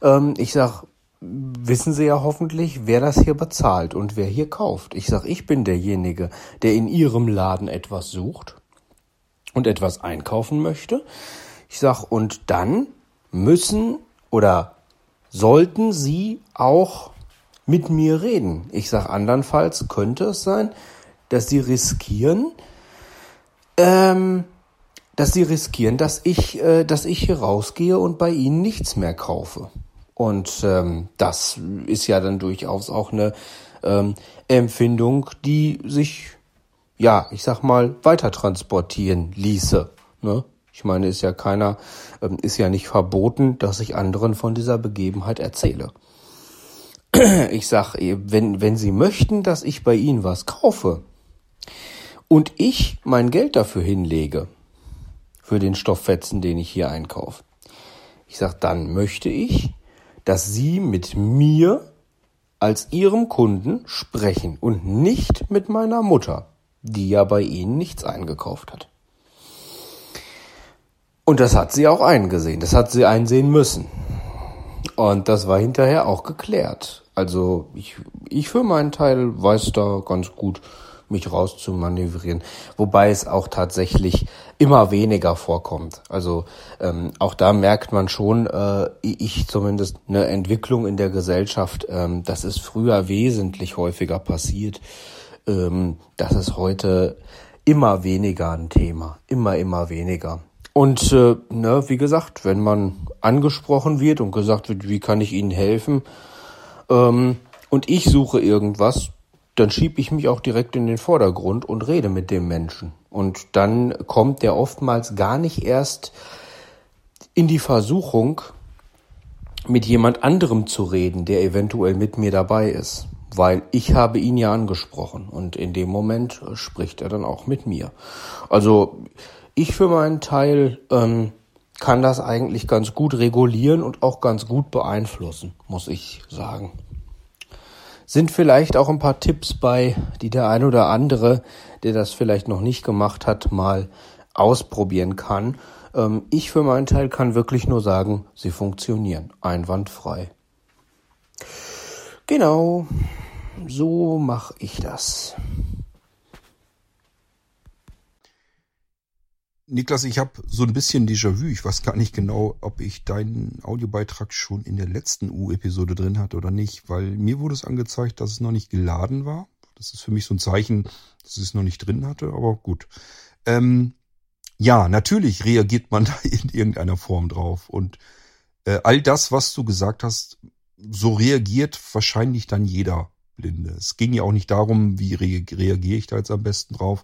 ähm, ich sag, wissen Sie ja hoffentlich, wer das hier bezahlt und wer hier kauft. Ich sag, ich bin derjenige, der in Ihrem Laden etwas sucht und etwas einkaufen möchte. Ich sag, und dann müssen oder sollten Sie auch mit mir reden. Ich sag, andernfalls könnte es sein, dass Sie riskieren, ähm, dass Sie riskieren, dass ich, äh, dass ich hier rausgehe und bei Ihnen nichts mehr kaufe. Und ähm, das ist ja dann durchaus auch eine ähm, Empfindung, die sich, ja, ich sag mal, weiter transportieren ließe. Ne? Ich meine, ist ja keiner, ähm, ist ja nicht verboten, dass ich anderen von dieser Begebenheit erzähle. Ich sag, wenn, wenn Sie möchten, dass ich bei Ihnen was kaufe und ich mein Geld dafür hinlege, für den Stofffetzen, den ich hier einkaufe, ich sag, dann möchte ich, dass Sie mit mir als Ihrem Kunden sprechen und nicht mit meiner Mutter, die ja bei Ihnen nichts eingekauft hat. Und das hat sie auch eingesehen. Das hat sie einsehen müssen. Und das war hinterher auch geklärt. Also ich, ich für meinen Teil weiß da ganz gut, mich rauszumanövrieren. Wobei es auch tatsächlich immer weniger vorkommt. Also ähm, auch da merkt man schon, äh, ich zumindest eine Entwicklung in der Gesellschaft. Ähm, das ist früher wesentlich häufiger passiert. Ähm, das ist heute immer weniger ein Thema. Immer, immer weniger. Und äh, ne, wie gesagt, wenn man angesprochen wird und gesagt wird, wie kann ich Ihnen helfen, ähm, und ich suche irgendwas, dann schiebe ich mich auch direkt in den Vordergrund und rede mit dem Menschen. Und dann kommt der oftmals gar nicht erst in die Versuchung, mit jemand anderem zu reden, der eventuell mit mir dabei ist. Weil ich habe ihn ja angesprochen und in dem Moment spricht er dann auch mit mir. Also ich für meinen Teil ähm, kann das eigentlich ganz gut regulieren und auch ganz gut beeinflussen, muss ich sagen. Sind vielleicht auch ein paar Tipps bei, die der ein oder andere, der das vielleicht noch nicht gemacht hat, mal ausprobieren kann. Ähm, ich für meinen Teil kann wirklich nur sagen, sie funktionieren einwandfrei. Genau, so mache ich das. Niklas, ich habe so ein bisschen Déjà-vu. Ich weiß gar nicht genau, ob ich deinen Audiobeitrag schon in der letzten U-Episode drin hatte oder nicht, weil mir wurde es angezeigt, dass es noch nicht geladen war. Das ist für mich so ein Zeichen, dass ich es noch nicht drin hatte, aber gut. Ähm, ja, natürlich reagiert man da in irgendeiner Form drauf. Und äh, all das, was du gesagt hast, so reagiert wahrscheinlich dann jeder Blinde. Es ging ja auch nicht darum, wie re reagiere ich da jetzt am besten drauf,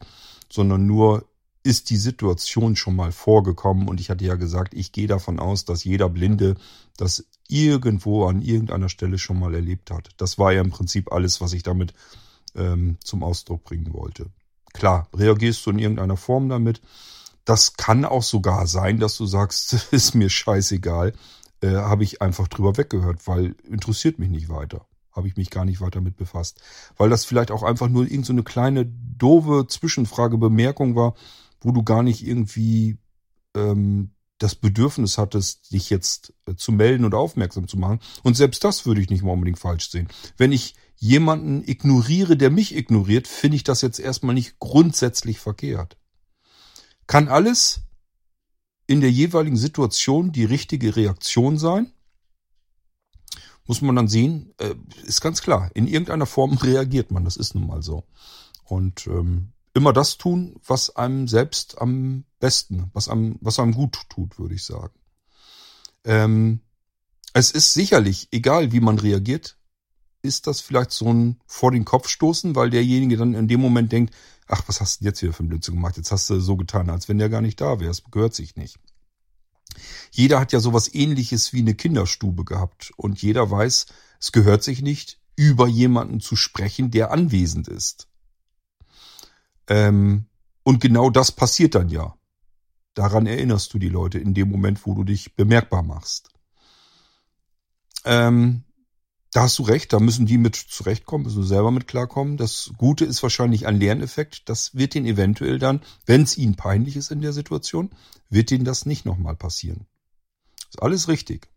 sondern nur, ist die Situation schon mal vorgekommen und ich hatte ja gesagt, ich gehe davon aus, dass jeder Blinde das irgendwo an irgendeiner Stelle schon mal erlebt hat. Das war ja im Prinzip alles, was ich damit ähm, zum Ausdruck bringen wollte. Klar, reagierst du in irgendeiner Form damit. Das kann auch sogar sein, dass du sagst, ist mir scheißegal, äh, habe ich einfach drüber weggehört, weil interessiert mich nicht weiter. Habe ich mich gar nicht weiter mit befasst. Weil das vielleicht auch einfach nur irgendeine so kleine doofe Zwischenfrage, Bemerkung war, wo du gar nicht irgendwie ähm, das Bedürfnis hattest, dich jetzt äh, zu melden und aufmerksam zu machen. Und selbst das würde ich nicht mal unbedingt falsch sehen. Wenn ich jemanden ignoriere, der mich ignoriert, finde ich das jetzt erstmal nicht grundsätzlich verkehrt. Kann alles in der jeweiligen Situation die richtige Reaktion sein? Muss man dann sehen, äh, ist ganz klar. In irgendeiner Form reagiert man, das ist nun mal so. Und ähm, immer das tun, was einem selbst am besten, was einem, was einem gut tut, würde ich sagen. Ähm, es ist sicherlich, egal wie man reagiert, ist das vielleicht so ein vor den Kopf stoßen, weil derjenige dann in dem Moment denkt, ach, was hast du jetzt hier für ein Blödsinn gemacht? Jetzt hast du so getan, als wenn der gar nicht da wäre. Es gehört sich nicht. Jeder hat ja sowas ähnliches wie eine Kinderstube gehabt und jeder weiß, es gehört sich nicht, über jemanden zu sprechen, der anwesend ist. Ähm, und genau das passiert dann ja. Daran erinnerst du die Leute in dem Moment, wo du dich bemerkbar machst. Ähm, da hast du recht, da müssen die mit zurechtkommen, müssen selber mit klarkommen. Das Gute ist wahrscheinlich ein Lerneffekt. Das wird ihnen eventuell dann, wenn es ihnen peinlich ist in der Situation, wird ihnen das nicht nochmal passieren. Ist alles richtig.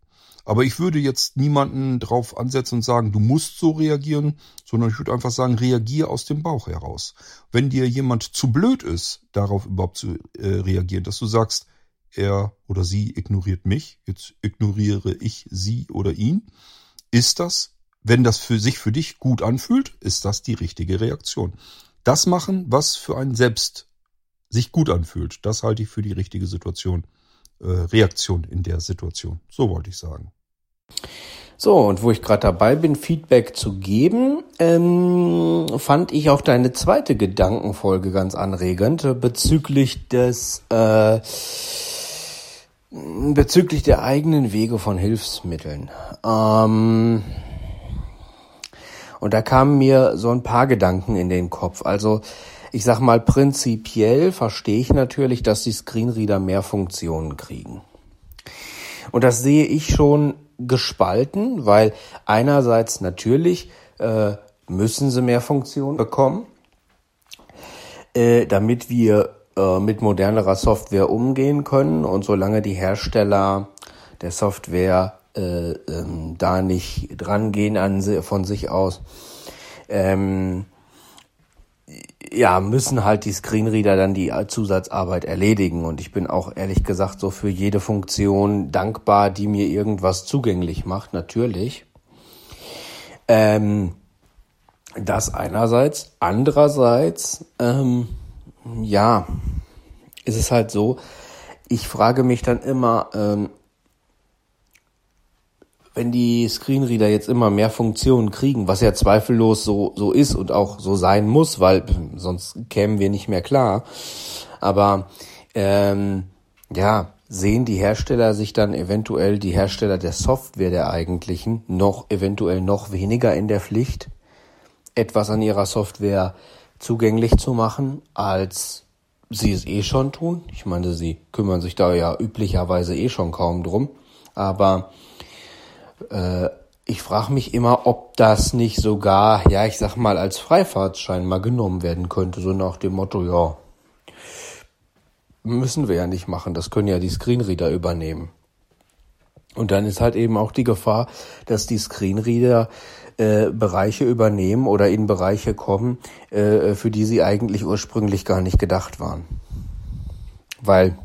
Aber ich würde jetzt niemanden drauf ansetzen und sagen, du musst so reagieren, sondern ich würde einfach sagen, reagier aus dem Bauch heraus. Wenn dir jemand zu blöd ist, darauf überhaupt zu äh, reagieren, dass du sagst, er oder sie ignoriert mich, jetzt ignoriere ich sie oder ihn, ist das, wenn das für sich für dich gut anfühlt, ist das die richtige Reaktion. Das machen, was für einen selbst sich gut anfühlt, das halte ich für die richtige Situation, äh, Reaktion in der Situation. So wollte ich sagen. So, und wo ich gerade dabei bin, Feedback zu geben, ähm, fand ich auch deine zweite Gedankenfolge ganz anregend äh, bezüglich des äh, bezüglich der eigenen Wege von Hilfsmitteln. Ähm, und da kamen mir so ein paar Gedanken in den Kopf. Also ich sag mal, prinzipiell verstehe ich natürlich, dass die Screenreader mehr Funktionen kriegen. Und das sehe ich schon gespalten, weil einerseits natürlich äh, müssen sie mehr Funktionen bekommen, äh, damit wir äh, mit modernerer Software umgehen können und solange die Hersteller der Software äh, ähm, da nicht drangehen an, von sich aus, ähm, ja, müssen halt die Screenreader dann die Zusatzarbeit erledigen. Und ich bin auch ehrlich gesagt so für jede Funktion dankbar, die mir irgendwas zugänglich macht, natürlich. Ähm, das einerseits. Andererseits, ähm, ja, ist es halt so, ich frage mich dann immer, ähm, wenn die Screenreader jetzt immer mehr Funktionen kriegen, was ja zweifellos so, so ist und auch so sein muss, weil sonst kämen wir nicht mehr klar. Aber ähm, ja, sehen die Hersteller sich dann eventuell, die Hersteller der Software der eigentlichen, noch eventuell noch weniger in der Pflicht, etwas an ihrer Software zugänglich zu machen, als sie es eh schon tun. Ich meine, sie kümmern sich da ja üblicherweise eh schon kaum drum. Aber äh, ich frage mich immer, ob das nicht sogar, ja, ich sag mal, als Freifahrtschein mal genommen werden könnte, so nach dem Motto, ja, müssen wir ja nicht machen, das können ja die Screenreader übernehmen. Und dann ist halt eben auch die Gefahr, dass die Screenreader äh, Bereiche übernehmen oder in Bereiche kommen, äh, für die sie eigentlich ursprünglich gar nicht gedacht waren. Weil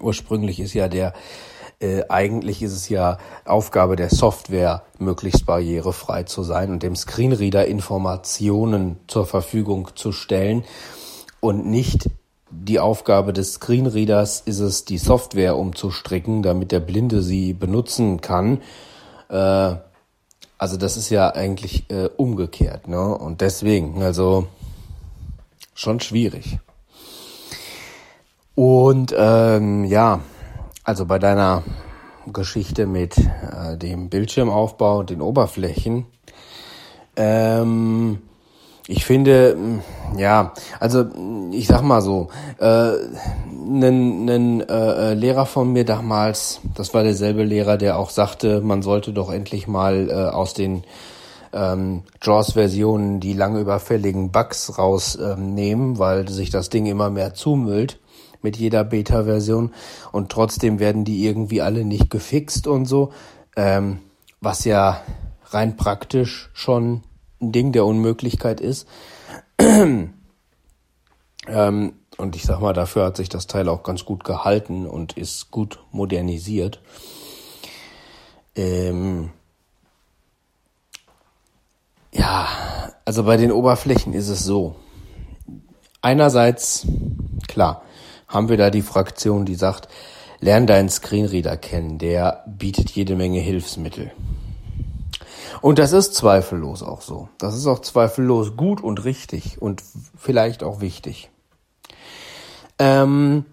ursprünglich ist ja der äh, eigentlich ist es ja Aufgabe der Software, möglichst barrierefrei zu sein und dem Screenreader Informationen zur Verfügung zu stellen und nicht die Aufgabe des Screenreaders ist es, die Software umzustricken, damit der Blinde sie benutzen kann. Äh, also das ist ja eigentlich äh, umgekehrt, ne? Und deswegen, also schon schwierig. Und ähm, ja, also bei deiner Geschichte mit äh, dem Bildschirmaufbau und den Oberflächen, ähm, ich finde, mm, ja, also ich sag mal so, äh, ein äh, Lehrer von mir damals, das war derselbe Lehrer, der auch sagte, man sollte doch endlich mal äh, aus den ähm, JAWS-Versionen die lange überfälligen Bugs rausnehmen, ähm, weil sich das Ding immer mehr zumüllt mit jeder Beta-Version und trotzdem werden die irgendwie alle nicht gefixt und so, ähm, was ja rein praktisch schon ein Ding der Unmöglichkeit ist. ähm, und ich sag mal, dafür hat sich das Teil auch ganz gut gehalten und ist gut modernisiert. Ähm, ja, also bei den Oberflächen ist es so. Einerseits, klar, haben wir da die Fraktion, die sagt, lern deinen Screenreader kennen, der bietet jede Menge Hilfsmittel. Und das ist zweifellos auch so. Das ist auch zweifellos gut und richtig und vielleicht auch wichtig. Ähm,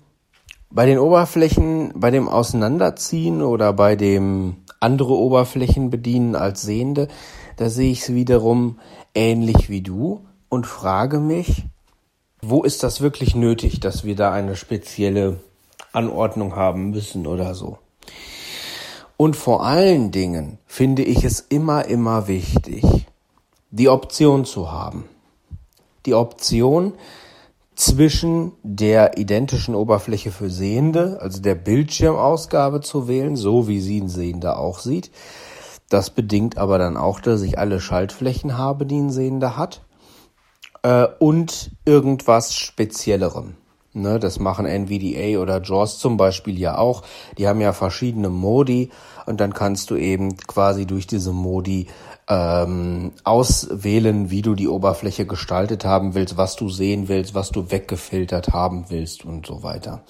bei den Oberflächen, bei dem Auseinanderziehen oder bei dem andere Oberflächen bedienen als Sehende, da sehe ich es wiederum ähnlich wie du und frage mich, wo ist das wirklich nötig, dass wir da eine spezielle Anordnung haben müssen oder so. Und vor allen Dingen finde ich es immer, immer wichtig, die Option zu haben. Die Option zwischen der identischen Oberfläche für Sehende, also der Bildschirmausgabe zu wählen, so wie sie ein Sehender auch sieht. Das bedingt aber dann auch, dass ich alle Schaltflächen habe, die ein Sehender hat. Äh, und irgendwas Speziellerem. Ne, das machen NVDA oder JAWS zum Beispiel ja auch. Die haben ja verschiedene Modi und dann kannst du eben quasi durch diese Modi ähm, auswählen, wie du die Oberfläche gestaltet haben willst, was du sehen willst, was du weggefiltert haben willst und so weiter.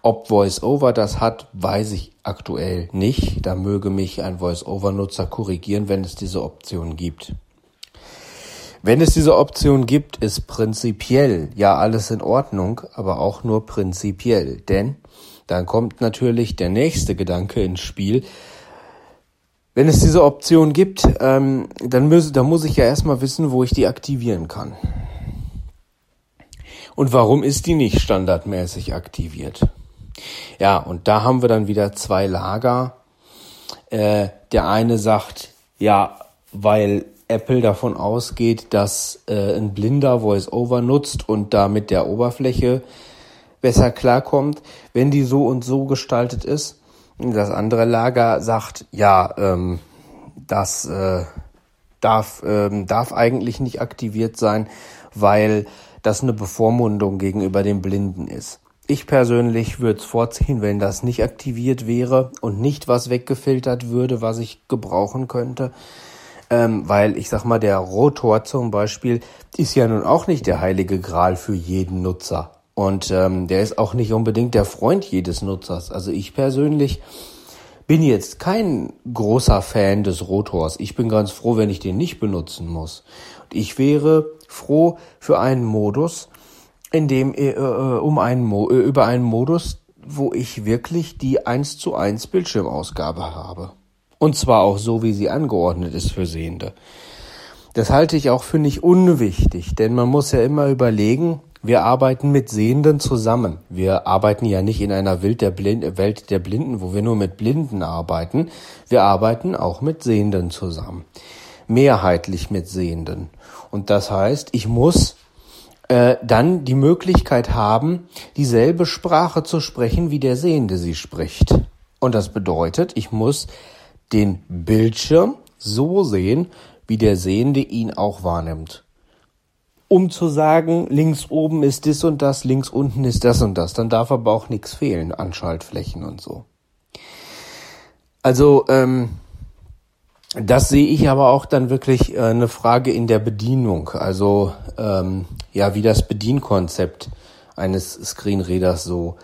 Ob VoiceOver das hat, weiß ich aktuell nicht. Da möge mich ein VoiceOver-Nutzer korrigieren, wenn es diese Option gibt. Wenn es diese Option gibt, ist prinzipiell ja alles in Ordnung, aber auch nur prinzipiell. Denn dann kommt natürlich der nächste Gedanke ins Spiel. Wenn es diese Option gibt, ähm, dann, muss, dann muss ich ja erstmal wissen, wo ich die aktivieren kann. Und warum ist die nicht standardmäßig aktiviert? Ja, und da haben wir dann wieder zwei Lager. Äh, der eine sagt, ja, weil Apple davon ausgeht, dass äh, ein Blinder VoiceOver nutzt und da mit der Oberfläche besser klarkommt, wenn die so und so gestaltet ist. Das andere Lager sagt, ja, ähm, das äh, darf, ähm, darf eigentlich nicht aktiviert sein, weil das eine Bevormundung gegenüber dem Blinden ist. Ich persönlich würde es vorziehen, wenn das nicht aktiviert wäre und nicht was weggefiltert würde, was ich gebrauchen könnte ähm, weil ich sag mal, der Rotor zum Beispiel ist ja nun auch nicht der heilige Gral für jeden Nutzer. Und ähm, der ist auch nicht unbedingt der Freund jedes Nutzers. Also ich persönlich bin jetzt kein großer Fan des Rotors. Ich bin ganz froh, wenn ich den nicht benutzen muss. Und ich wäre froh für einen Modus, in dem äh, äh um einen Mo äh, über einen Modus, wo ich wirklich die 1 zu 1 Bildschirmausgabe habe. Und zwar auch so, wie sie angeordnet ist für Sehende. Das halte ich auch für nicht unwichtig, denn man muss ja immer überlegen, wir arbeiten mit Sehenden zusammen. Wir arbeiten ja nicht in einer Welt der, Blinden, wo wir nur mit Blinden arbeiten. Wir arbeiten auch mit Sehenden zusammen. Mehrheitlich mit Sehenden. Und das heißt, ich muss äh, dann die Möglichkeit haben, dieselbe Sprache zu sprechen, wie der Sehende sie spricht. Und das bedeutet, ich muss den Bildschirm so sehen, wie der Sehende ihn auch wahrnimmt. Um zu sagen, links oben ist das und das, links unten ist das und das, dann darf aber auch nichts fehlen an Schaltflächen und so. Also, ähm, das sehe ich aber auch dann wirklich äh, eine Frage in der Bedienung. Also, ähm, ja, wie das Bedienkonzept eines Screenreaders so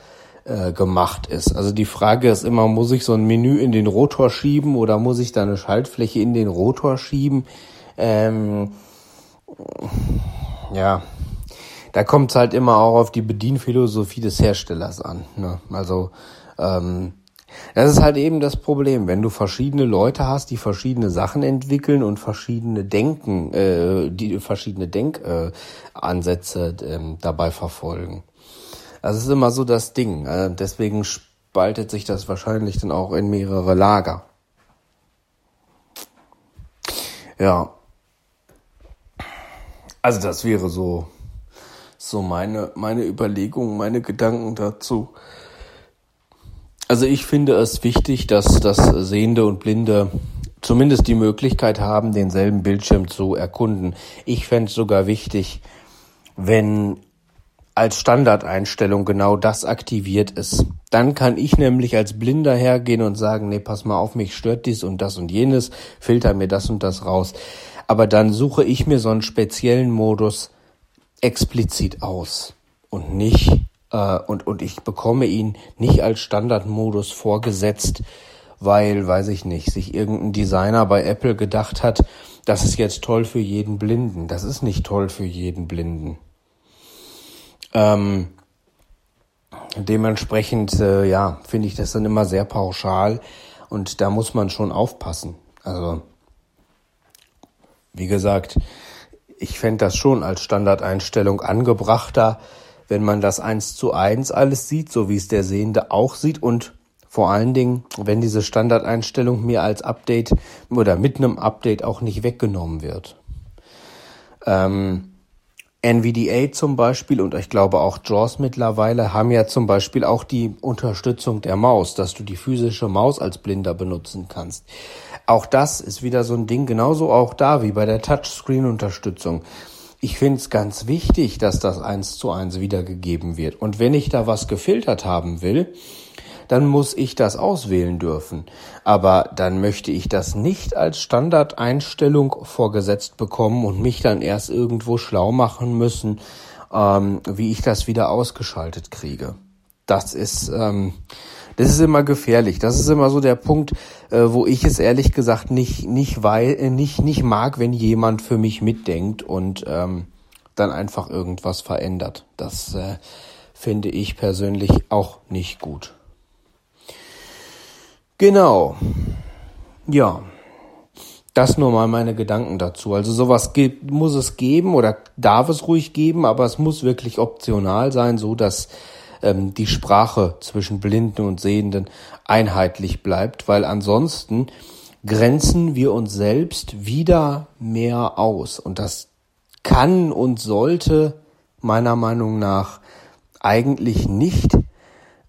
äh, gemacht ist. Also die Frage ist immer, muss ich so ein Menü in den Rotor schieben oder muss ich da eine Schaltfläche in den Rotor schieben? Ähm, ja, da kommt es halt immer auch auf die Bedienphilosophie des Herstellers an. Ne? Also ähm, das ist halt eben das Problem, wenn du verschiedene Leute hast, die verschiedene Sachen entwickeln und verschiedene Denken, äh, die verschiedene Denkansätze äh, dabei verfolgen. Das ist immer so das Ding. Äh, deswegen spaltet sich das wahrscheinlich dann auch in mehrere Lager. Ja. Also das wäre so, so meine, meine Überlegung, meine Gedanken dazu. Also ich finde es wichtig, dass das Sehende und Blinde zumindest die Möglichkeit haben, denselben Bildschirm zu erkunden. Ich fände es sogar wichtig, wenn als Standardeinstellung genau das aktiviert ist. Dann kann ich nämlich als Blinder hergehen und sagen, nee, pass mal auf, mich stört dies und das und jenes, filter mir das und das raus. Aber dann suche ich mir so einen speziellen Modus explizit aus und nicht äh, und und ich bekomme ihn nicht als Standardmodus vorgesetzt, weil, weiß ich nicht, sich irgendein Designer bei Apple gedacht hat, das ist jetzt toll für jeden Blinden. Das ist nicht toll für jeden Blinden. Ähm, dementsprechend, äh, ja, finde ich das dann immer sehr pauschal Und da muss man schon aufpassen. Also, wie gesagt, ich fände das schon als Standardeinstellung angebrachter, wenn man das eins zu eins alles sieht, so wie es der Sehende auch sieht und vor allen Dingen, wenn diese Standardeinstellung mir als Update oder mit einem Update auch nicht weggenommen wird. Ähm, NVDA zum Beispiel und ich glaube auch JAWS mittlerweile haben ja zum Beispiel auch die Unterstützung der Maus, dass du die physische Maus als Blinder benutzen kannst. Auch das ist wieder so ein Ding, genauso auch da wie bei der Touchscreen-Unterstützung. Ich finde es ganz wichtig, dass das eins zu eins wiedergegeben wird. Und wenn ich da was gefiltert haben will, dann muss ich das auswählen dürfen. Aber dann möchte ich das nicht als Standardeinstellung vorgesetzt bekommen und mich dann erst irgendwo schlau machen müssen, ähm, wie ich das wieder ausgeschaltet kriege. Das ist, ähm, das ist immer gefährlich. Das ist immer so der Punkt, äh, wo ich es ehrlich gesagt nicht, nicht, weil, äh, nicht, nicht mag, wenn jemand für mich mitdenkt und ähm, dann einfach irgendwas verändert. Das äh, finde ich persönlich auch nicht gut. Genau. Ja. Das nur mal meine Gedanken dazu. Also sowas gibt, muss es geben oder darf es ruhig geben, aber es muss wirklich optional sein, so dass ähm, die Sprache zwischen Blinden und Sehenden einheitlich bleibt, weil ansonsten grenzen wir uns selbst wieder mehr aus. Und das kann und sollte meiner Meinung nach eigentlich nicht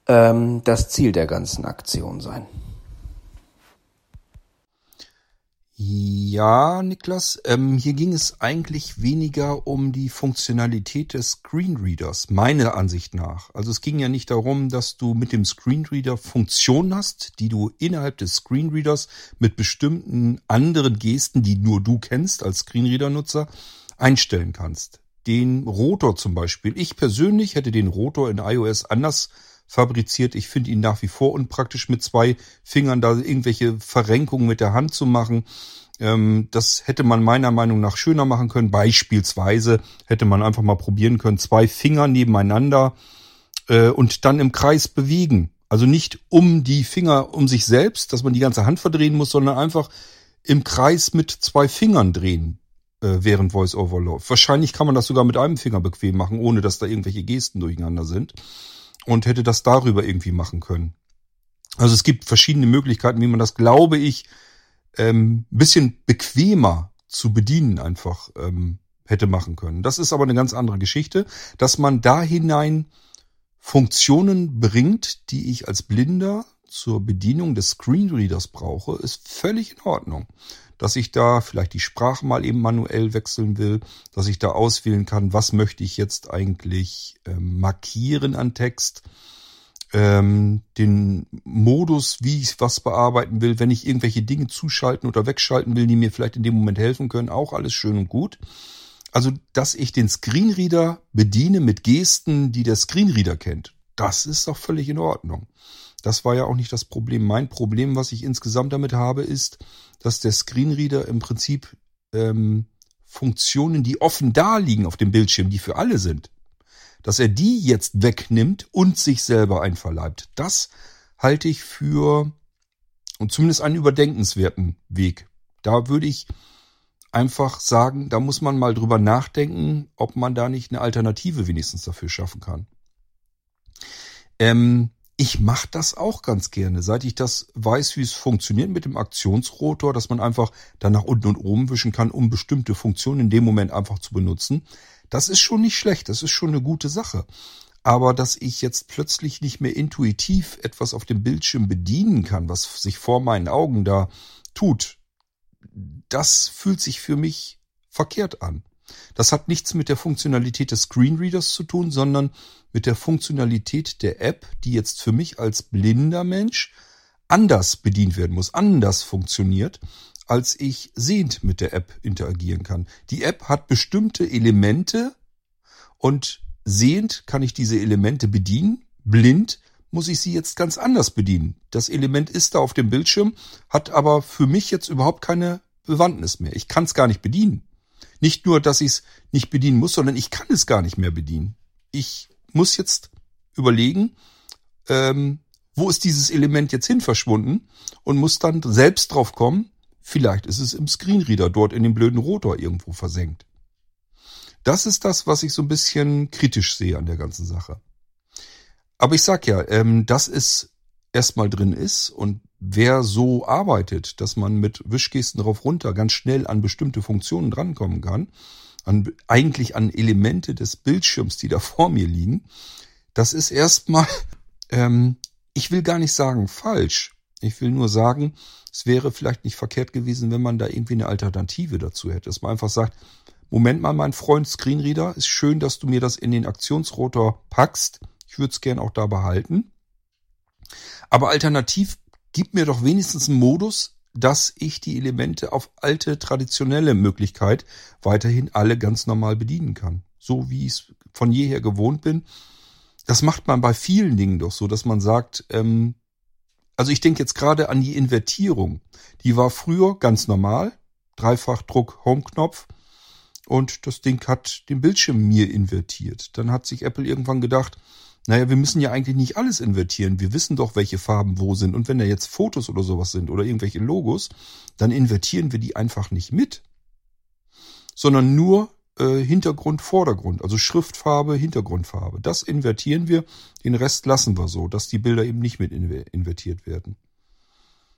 ähm, das Ziel der ganzen Aktion sein. Ja, Niklas, ähm, hier ging es eigentlich weniger um die Funktionalität des Screenreaders, meiner Ansicht nach. Also es ging ja nicht darum, dass du mit dem Screenreader Funktionen hast, die du innerhalb des Screenreaders mit bestimmten anderen Gesten, die nur du kennst als Screenreader-Nutzer, einstellen kannst. Den Rotor zum Beispiel. Ich persönlich hätte den Rotor in iOS anders fabriziert. Ich finde ihn nach wie vor unpraktisch mit zwei Fingern da irgendwelche Verrenkungen mit der Hand zu machen. Ähm, das hätte man meiner Meinung nach schöner machen können. Beispielsweise hätte man einfach mal probieren können, zwei Finger nebeneinander äh, und dann im Kreis bewegen. Also nicht um die Finger, um sich selbst, dass man die ganze Hand verdrehen muss, sondern einfach im Kreis mit zwei Fingern drehen, äh, während VoiceOver läuft. Wahrscheinlich kann man das sogar mit einem Finger bequem machen, ohne dass da irgendwelche Gesten durcheinander sind und hätte das darüber irgendwie machen können. Also es gibt verschiedene Möglichkeiten, wie man das, glaube ich, ähm, bisschen bequemer zu bedienen einfach ähm, hätte machen können. Das ist aber eine ganz andere Geschichte, dass man da hinein Funktionen bringt, die ich als Blinder zur Bedienung des Screenreaders brauche, ist völlig in Ordnung dass ich da vielleicht die Sprache mal eben manuell wechseln will, dass ich da auswählen kann, was möchte ich jetzt eigentlich ähm, markieren an Text, ähm, den Modus, wie ich was bearbeiten will, wenn ich irgendwelche Dinge zuschalten oder wegschalten will, die mir vielleicht in dem Moment helfen können, auch alles schön und gut. Also, dass ich den Screenreader bediene mit Gesten, die der Screenreader kennt, das ist doch völlig in Ordnung. Das war ja auch nicht das Problem. Mein Problem, was ich insgesamt damit habe, ist, dass der Screenreader im Prinzip ähm, Funktionen, die offen da liegen auf dem Bildschirm, die für alle sind, dass er die jetzt wegnimmt und sich selber einverleibt. Das halte ich für und zumindest einen überdenkenswerten Weg. Da würde ich einfach sagen, da muss man mal drüber nachdenken, ob man da nicht eine Alternative wenigstens dafür schaffen kann. Ähm, ich mache das auch ganz gerne, seit ich das weiß, wie es funktioniert mit dem Aktionsrotor, dass man einfach dann nach unten und oben wischen kann, um bestimmte Funktionen in dem Moment einfach zu benutzen. Das ist schon nicht schlecht, das ist schon eine gute Sache. Aber dass ich jetzt plötzlich nicht mehr intuitiv etwas auf dem Bildschirm bedienen kann, was sich vor meinen Augen da tut, das fühlt sich für mich verkehrt an. Das hat nichts mit der Funktionalität des Screenreaders zu tun, sondern mit der Funktionalität der App, die jetzt für mich als blinder Mensch anders bedient werden muss, anders funktioniert, als ich sehend mit der App interagieren kann. Die App hat bestimmte Elemente und sehend kann ich diese Elemente bedienen. Blind muss ich sie jetzt ganz anders bedienen. Das Element ist da auf dem Bildschirm, hat aber für mich jetzt überhaupt keine Bewandtnis mehr. Ich kann es gar nicht bedienen. Nicht nur, dass ich es nicht bedienen muss, sondern ich kann es gar nicht mehr bedienen. Ich muss jetzt überlegen, ähm, wo ist dieses Element jetzt hin verschwunden und muss dann selbst drauf kommen, vielleicht ist es im Screenreader dort in dem blöden Rotor irgendwo versenkt. Das ist das, was ich so ein bisschen kritisch sehe an der ganzen Sache. Aber ich sag ja, ähm, dass es erstmal drin ist und wer so arbeitet, dass man mit Wischgesten drauf runter ganz schnell an bestimmte Funktionen drankommen kann, an, eigentlich an Elemente des Bildschirms, die da vor mir liegen, das ist erstmal, ähm, ich will gar nicht sagen falsch. Ich will nur sagen, es wäre vielleicht nicht verkehrt gewesen, wenn man da irgendwie eine Alternative dazu hätte. Dass man einfach sagt, Moment mal, mein Freund Screenreader, ist schön, dass du mir das in den Aktionsrotor packst. Ich würde es gern auch da behalten. Aber alternativ gib mir doch wenigstens einen Modus, dass ich die Elemente auf alte traditionelle Möglichkeit weiterhin alle ganz normal bedienen kann. So wie ich es von jeher gewohnt bin. Das macht man bei vielen Dingen doch so, dass man sagt, ähm, also ich denke jetzt gerade an die Invertierung. Die war früher ganz normal. Dreifachdruck Home-Knopf. Und das Ding hat den Bildschirm mir invertiert. Dann hat sich Apple irgendwann gedacht, naja, wir müssen ja eigentlich nicht alles invertieren. Wir wissen doch, welche Farben wo sind. Und wenn da jetzt Fotos oder sowas sind oder irgendwelche Logos, dann invertieren wir die einfach nicht mit. Sondern nur äh, Hintergrund, Vordergrund, also Schriftfarbe, Hintergrundfarbe. Das invertieren wir, den Rest lassen wir so, dass die Bilder eben nicht mit invertiert werden.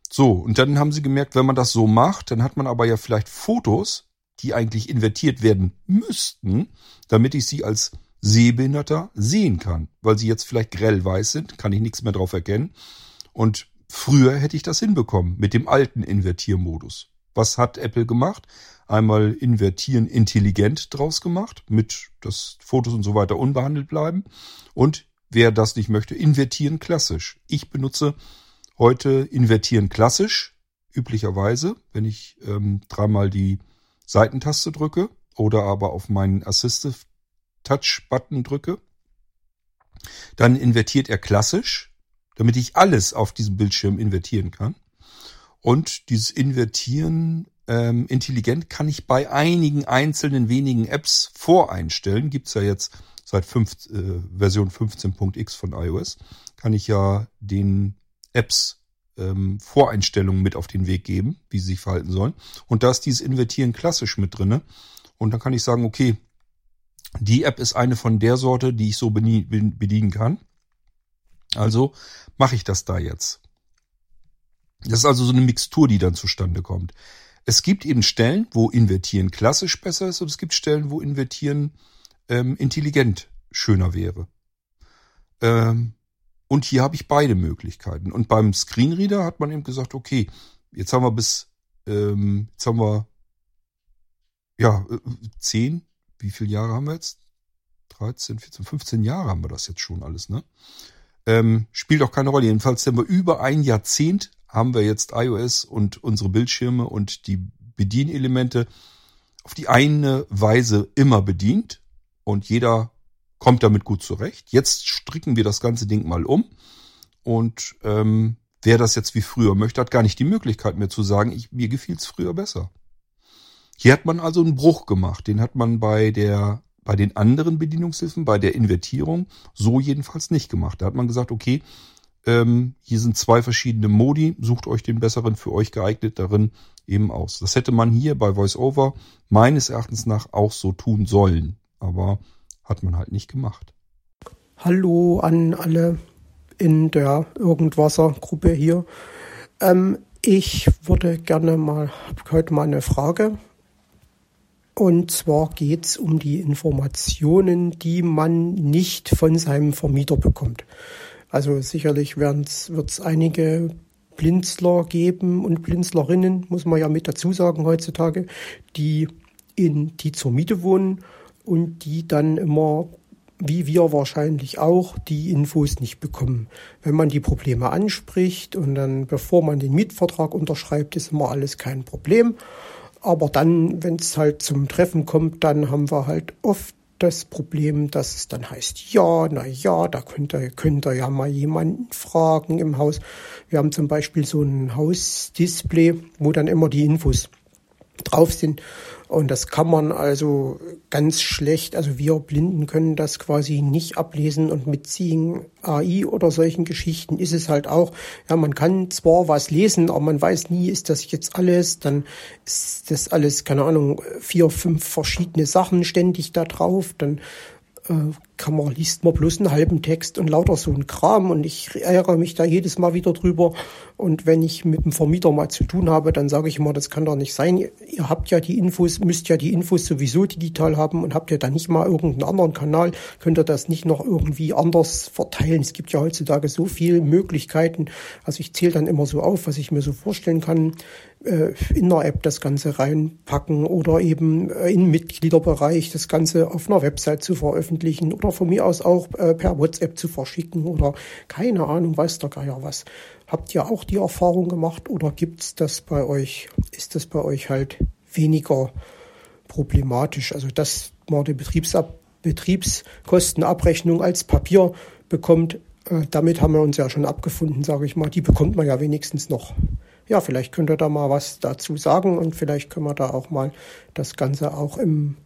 So, und dann haben sie gemerkt, wenn man das so macht, dann hat man aber ja vielleicht Fotos, die eigentlich invertiert werden müssten, damit ich sie als Sehbehinderter sehen kann. Weil sie jetzt vielleicht grell weiß sind, kann ich nichts mehr drauf erkennen. Und früher hätte ich das hinbekommen mit dem alten Invertiermodus. Was hat Apple gemacht? Einmal invertieren intelligent draus gemacht, mit dass Fotos und so weiter unbehandelt bleiben. Und wer das nicht möchte, invertieren klassisch. Ich benutze heute invertieren klassisch, üblicherweise, wenn ich ähm, dreimal die Seitentaste drücke oder aber auf meinen Assistive Touch-Button drücke. Dann invertiert er klassisch, damit ich alles auf diesem Bildschirm invertieren kann. Und dieses Invertieren ähm, intelligent kann ich bei einigen einzelnen wenigen Apps voreinstellen. Gibt's ja jetzt seit 5, äh, Version 15.x von iOS. Kann ich ja den Apps ähm, Voreinstellungen mit auf den Weg geben, wie sie sich verhalten sollen. Und da ist dieses Invertieren klassisch mit drinne. Und dann kann ich sagen, okay, die App ist eine von der Sorte, die ich so bedienen kann. Also mache ich das da jetzt. Das ist also so eine Mixtur, die dann zustande kommt. Es gibt eben Stellen, wo Invertieren klassisch besser ist und es gibt Stellen, wo Invertieren ähm, intelligent schöner wäre. Ähm, und hier habe ich beide Möglichkeiten. Und beim Screenreader hat man eben gesagt, okay, jetzt haben wir bis, ähm, jetzt haben wir ja äh, zehn, wie viele Jahre haben wir jetzt? 13, 14, 15 Jahre haben wir das jetzt schon alles, ne? Ähm, spielt auch keine Rolle. Jedenfalls haben wir über ein Jahrzehnt haben wir jetzt iOS und unsere Bildschirme und die Bedienelemente auf die eine Weise immer bedient und jeder kommt damit gut zurecht. Jetzt stricken wir das ganze Ding mal um und ähm, wer das jetzt wie früher möchte, hat gar nicht die Möglichkeit mehr zu sagen, ich, mir gefiel's früher besser. Hier hat man also einen Bruch gemacht. Den hat man bei der bei den anderen Bedienungshilfen, bei der Invertierung so jedenfalls nicht gemacht. Da hat man gesagt, okay, ähm, hier sind zwei verschiedene Modi, sucht euch den besseren für euch geeignet darin eben aus. Das hätte man hier bei VoiceOver meines Erachtens nach auch so tun sollen, aber hat man halt nicht gemacht. Hallo an alle in der Irgendwasser-Gruppe hier. Ähm, ich würde gerne mal, heute mal eine Frage und zwar geht es um die Informationen, die man nicht von seinem Vermieter bekommt. Also sicherlich wird es einige Blinzler geben und Blinzlerinnen, muss man ja mit dazu sagen heutzutage, die in die zur Miete wohnen und die dann immer wie wir wahrscheinlich auch, die Infos nicht bekommen. Wenn man die Probleme anspricht und dann, bevor man den Mietvertrag unterschreibt, ist immer alles kein Problem. Aber dann, wenn es halt zum Treffen kommt, dann haben wir halt oft das Problem, dass es dann heißt, ja, na ja, da könnt ihr, könnt ihr ja mal jemanden fragen im Haus. Wir haben zum Beispiel so ein Hausdisplay, wo dann immer die Infos drauf sind. Und das kann man also ganz schlecht, also wir Blinden können das quasi nicht ablesen und mit Seeing AI oder solchen Geschichten ist es halt auch, ja, man kann zwar was lesen, aber man weiß nie, ist das jetzt alles, dann ist das alles, keine Ahnung, vier, fünf verschiedene Sachen ständig da drauf, dann kann man, liest man bloß einen halben Text und lauter so ein Kram und ich ärgere mich da jedes Mal wieder drüber. Und wenn ich mit dem Vermieter mal zu tun habe, dann sage ich immer, das kann doch nicht sein. Ihr habt ja die Infos, müsst ja die Infos sowieso digital haben und habt ihr da nicht mal irgendeinen anderen Kanal, könnt ihr das nicht noch irgendwie anders verteilen. Es gibt ja heutzutage so viele Möglichkeiten. Also ich zähle dann immer so auf, was ich mir so vorstellen kann äh, in der App das Ganze reinpacken oder eben äh, im Mitgliederbereich das Ganze auf einer Website zu veröffentlichen oder von mir aus auch äh, per WhatsApp zu verschicken oder keine Ahnung, weiß der Geier was. Habt ihr auch die Erfahrung gemacht oder gibt's das bei euch? Ist das bei euch halt weniger problematisch? Also dass man die Betriebsab Betriebskostenabrechnung als Papier bekommt, damit haben wir uns ja schon abgefunden, sage ich mal. Die bekommt man ja wenigstens noch ja, vielleicht könnt ihr da mal was dazu sagen und vielleicht können wir da auch mal das Ganze auch im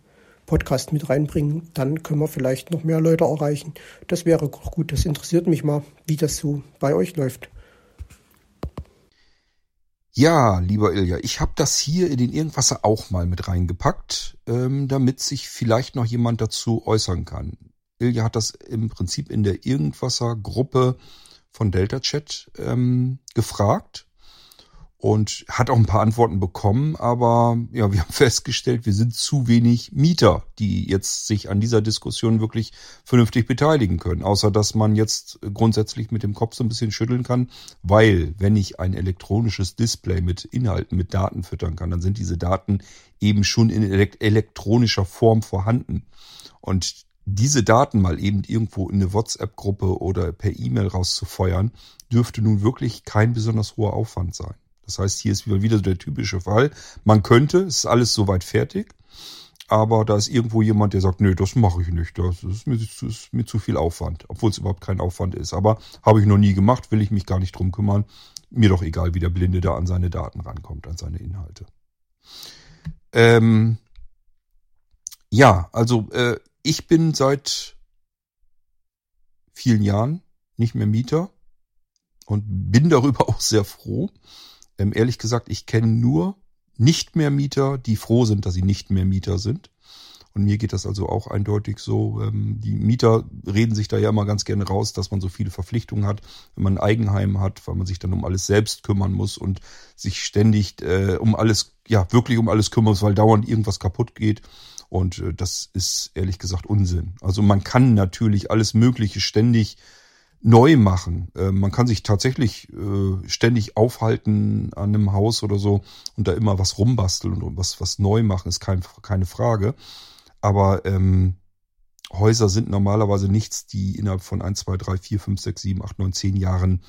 Podcast mit reinbringen. Dann können wir vielleicht noch mehr Leute erreichen. Das wäre gut. Das interessiert mich mal, wie das so bei euch läuft. Ja, lieber Ilja, ich habe das hier in den Irgendwasser auch mal mit reingepackt, ähm, damit sich vielleicht noch jemand dazu äußern kann. Ilja hat das im Prinzip in der Irgendwasser-Gruppe von Delta Chat ähm, gefragt und hat auch ein paar Antworten bekommen, aber ja, wir haben festgestellt, wir sind zu wenig Mieter, die jetzt sich an dieser Diskussion wirklich vernünftig beteiligen können, außer dass man jetzt grundsätzlich mit dem Kopf so ein bisschen schütteln kann, weil wenn ich ein elektronisches Display mit Inhalten, mit Daten füttern kann, dann sind diese Daten eben schon in elektronischer Form vorhanden und diese Daten mal eben irgendwo in eine WhatsApp-Gruppe oder per E-Mail rauszufeuern, dürfte nun wirklich kein besonders hoher Aufwand sein. Das heißt, hier ist wieder der typische Fall. Man könnte, es ist alles soweit fertig, aber da ist irgendwo jemand, der sagt, nee, das mache ich nicht. Das ist mir, das ist mir zu viel Aufwand, obwohl es überhaupt kein Aufwand ist. Aber habe ich noch nie gemacht, will ich mich gar nicht drum kümmern. Mir doch egal, wie der Blinde da an seine Daten rankommt, an seine Inhalte. Ähm, ja, also äh, ich bin seit vielen Jahren nicht mehr Mieter und bin darüber auch sehr froh. Ähm, ehrlich gesagt, ich kenne nur nicht mehr Mieter, die froh sind, dass sie nicht mehr Mieter sind. Und mir geht das also auch eindeutig so. Ähm, die Mieter reden sich da ja immer ganz gerne raus, dass man so viele Verpflichtungen hat, wenn man ein Eigenheim hat, weil man sich dann um alles selbst kümmern muss und sich ständig äh, um alles, ja, wirklich um alles kümmern muss, weil dauernd irgendwas kaputt geht. Und äh, das ist ehrlich gesagt Unsinn. Also man kann natürlich alles Mögliche ständig neu machen. Äh, man kann sich tatsächlich äh, ständig aufhalten an einem Haus oder so und da immer was rumbasteln und was, was neu machen, ist kein, keine Frage. Aber ähm, Häuser sind normalerweise nichts, die innerhalb von 1, 2, 3, 4, 5, 6, 7, 8, 9, 10 Jahren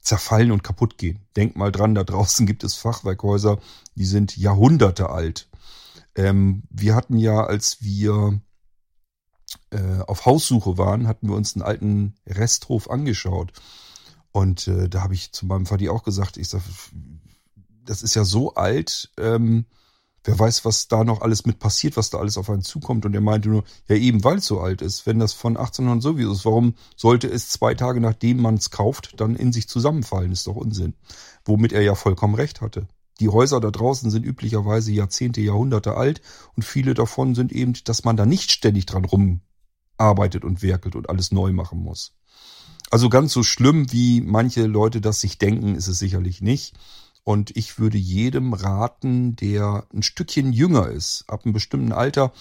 zerfallen und kaputt gehen. Denk mal dran, da draußen gibt es Fachwerkhäuser, die sind Jahrhunderte alt. Ähm, wir hatten ja, als wir äh, auf Haussuche waren, hatten wir uns einen alten Resthof angeschaut. Und äh, da habe ich zu meinem Vati auch gesagt, ich sag, das ist ja so alt, ähm, wer weiß, was da noch alles mit passiert, was da alles auf einen zukommt. Und er meinte nur, ja eben, weil es so alt ist, wenn das von 1800 sowieso ist, warum sollte es zwei Tage nachdem man es kauft, dann in sich zusammenfallen? Ist doch Unsinn. Womit er ja vollkommen recht hatte. Die Häuser da draußen sind üblicherweise Jahrzehnte, Jahrhunderte alt und viele davon sind eben, dass man da nicht ständig dran rum arbeitet und werkelt und alles neu machen muss. Also ganz so schlimm, wie manche Leute das sich denken, ist es sicherlich nicht. Und ich würde jedem raten, der ein Stückchen jünger ist, ab einem bestimmten Alter,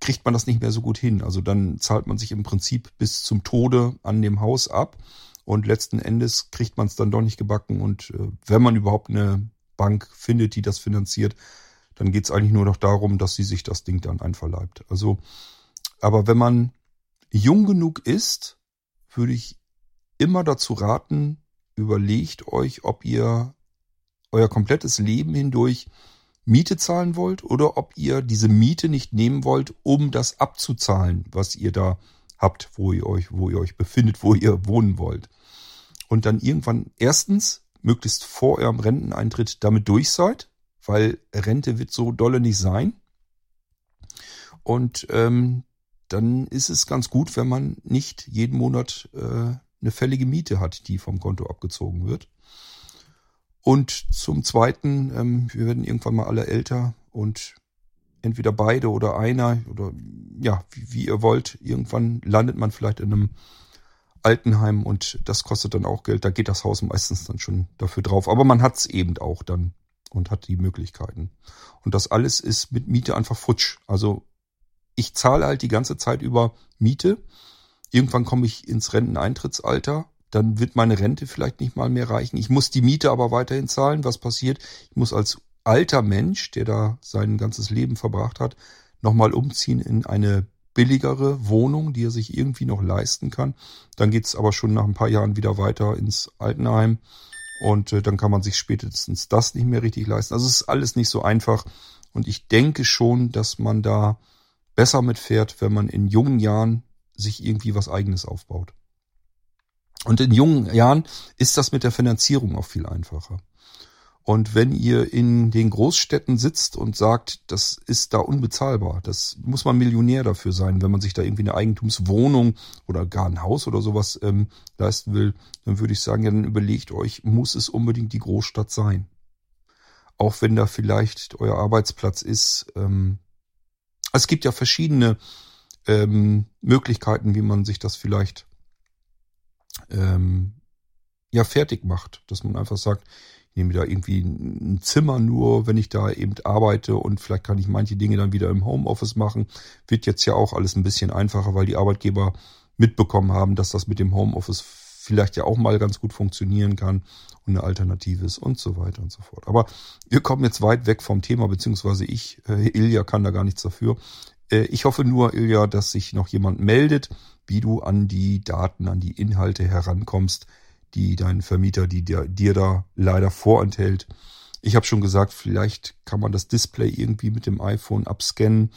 kriegt man das nicht mehr so gut hin. Also dann zahlt man sich im Prinzip bis zum Tode an dem Haus ab und letzten Endes kriegt man es dann doch nicht gebacken. Und äh, wenn man überhaupt eine Bank findet, die das finanziert, dann geht es eigentlich nur noch darum, dass sie sich das Ding dann einverleibt. Also aber wenn man jung genug ist, würde ich immer dazu raten, überlegt euch, ob ihr euer komplettes Leben hindurch Miete zahlen wollt oder ob ihr diese Miete nicht nehmen wollt, um das abzuzahlen, was ihr da habt, wo ihr euch, wo ihr euch befindet, wo ihr wohnen wollt. Und dann irgendwann erstens möglichst vor eurem Renteneintritt damit durch seid, weil Rente wird so dolle nicht sein. Und ähm, dann ist es ganz gut, wenn man nicht jeden Monat äh, eine fällige Miete hat, die vom Konto abgezogen wird. Und zum Zweiten, ähm, wir werden irgendwann mal alle älter und entweder beide oder einer oder ja, wie, wie ihr wollt, irgendwann landet man vielleicht in einem Altenheim und das kostet dann auch Geld. Da geht das Haus meistens dann schon dafür drauf. Aber man hat es eben auch dann und hat die Möglichkeiten. Und das alles ist mit Miete einfach futsch. Also ich zahle halt die ganze Zeit über Miete. Irgendwann komme ich ins Renteneintrittsalter. Dann wird meine Rente vielleicht nicht mal mehr reichen. Ich muss die Miete aber weiterhin zahlen. Was passiert? Ich muss als alter Mensch, der da sein ganzes Leben verbracht hat, nochmal umziehen in eine billigere Wohnung, die er sich irgendwie noch leisten kann. Dann geht's aber schon nach ein paar Jahren wieder weiter ins Altenheim und äh, dann kann man sich spätestens das nicht mehr richtig leisten. Also es ist alles nicht so einfach und ich denke schon, dass man da besser mitfährt, wenn man in jungen Jahren sich irgendwie was eigenes aufbaut. Und in jungen Jahren ist das mit der Finanzierung auch viel einfacher. Und wenn ihr in den Großstädten sitzt und sagt, das ist da unbezahlbar, das muss man Millionär dafür sein, wenn man sich da irgendwie eine Eigentumswohnung oder gar ein Haus oder sowas ähm, leisten will, dann würde ich sagen, ja, dann überlegt euch, muss es unbedingt die Großstadt sein? Auch wenn da vielleicht euer Arbeitsplatz ist. Ähm, es gibt ja verschiedene ähm, Möglichkeiten, wie man sich das vielleicht ähm, ja fertig macht, dass man einfach sagt, ich nehme da irgendwie ein Zimmer nur, wenn ich da eben arbeite und vielleicht kann ich manche Dinge dann wieder im Homeoffice machen. Wird jetzt ja auch alles ein bisschen einfacher, weil die Arbeitgeber mitbekommen haben, dass das mit dem Homeoffice vielleicht ja auch mal ganz gut funktionieren kann und eine Alternative ist und so weiter und so fort. Aber wir kommen jetzt weit weg vom Thema, beziehungsweise ich, äh, Ilja kann da gar nichts dafür. Äh, ich hoffe nur, Ilja, dass sich noch jemand meldet, wie du an die Daten, an die Inhalte herankommst, die dein Vermieter, die dir, dir da leider vorenthält. Ich habe schon gesagt, vielleicht kann man das Display irgendwie mit dem iPhone abscannen.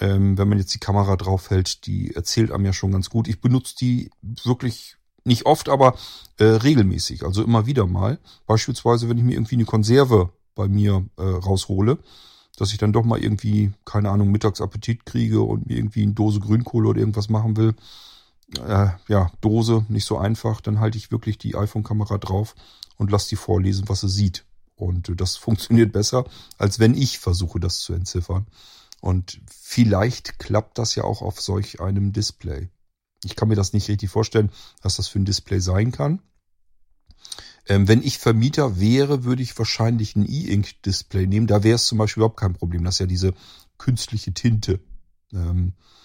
Ähm, wenn man jetzt die Kamera draufhält, die erzählt einem ja schon ganz gut. Ich benutze die wirklich nicht oft, aber äh, regelmäßig, also immer wieder mal. Beispielsweise, wenn ich mir irgendwie eine Konserve bei mir äh, raushole, dass ich dann doch mal irgendwie, keine Ahnung, Mittagsappetit kriege und mir irgendwie eine Dose Grünkohle oder irgendwas machen will, äh, ja, Dose, nicht so einfach, dann halte ich wirklich die iPhone-Kamera drauf und lasse die vorlesen, was sie sieht. Und äh, das funktioniert besser, als wenn ich versuche, das zu entziffern. Und vielleicht klappt das ja auch auf solch einem Display. Ich kann mir das nicht richtig vorstellen, was das für ein Display sein kann. Ähm, wenn ich Vermieter wäre, würde ich wahrscheinlich ein E-Ink-Display nehmen. Da wäre es zum Beispiel überhaupt kein Problem. Das ist ja diese künstliche Tinte. Ähm, äh,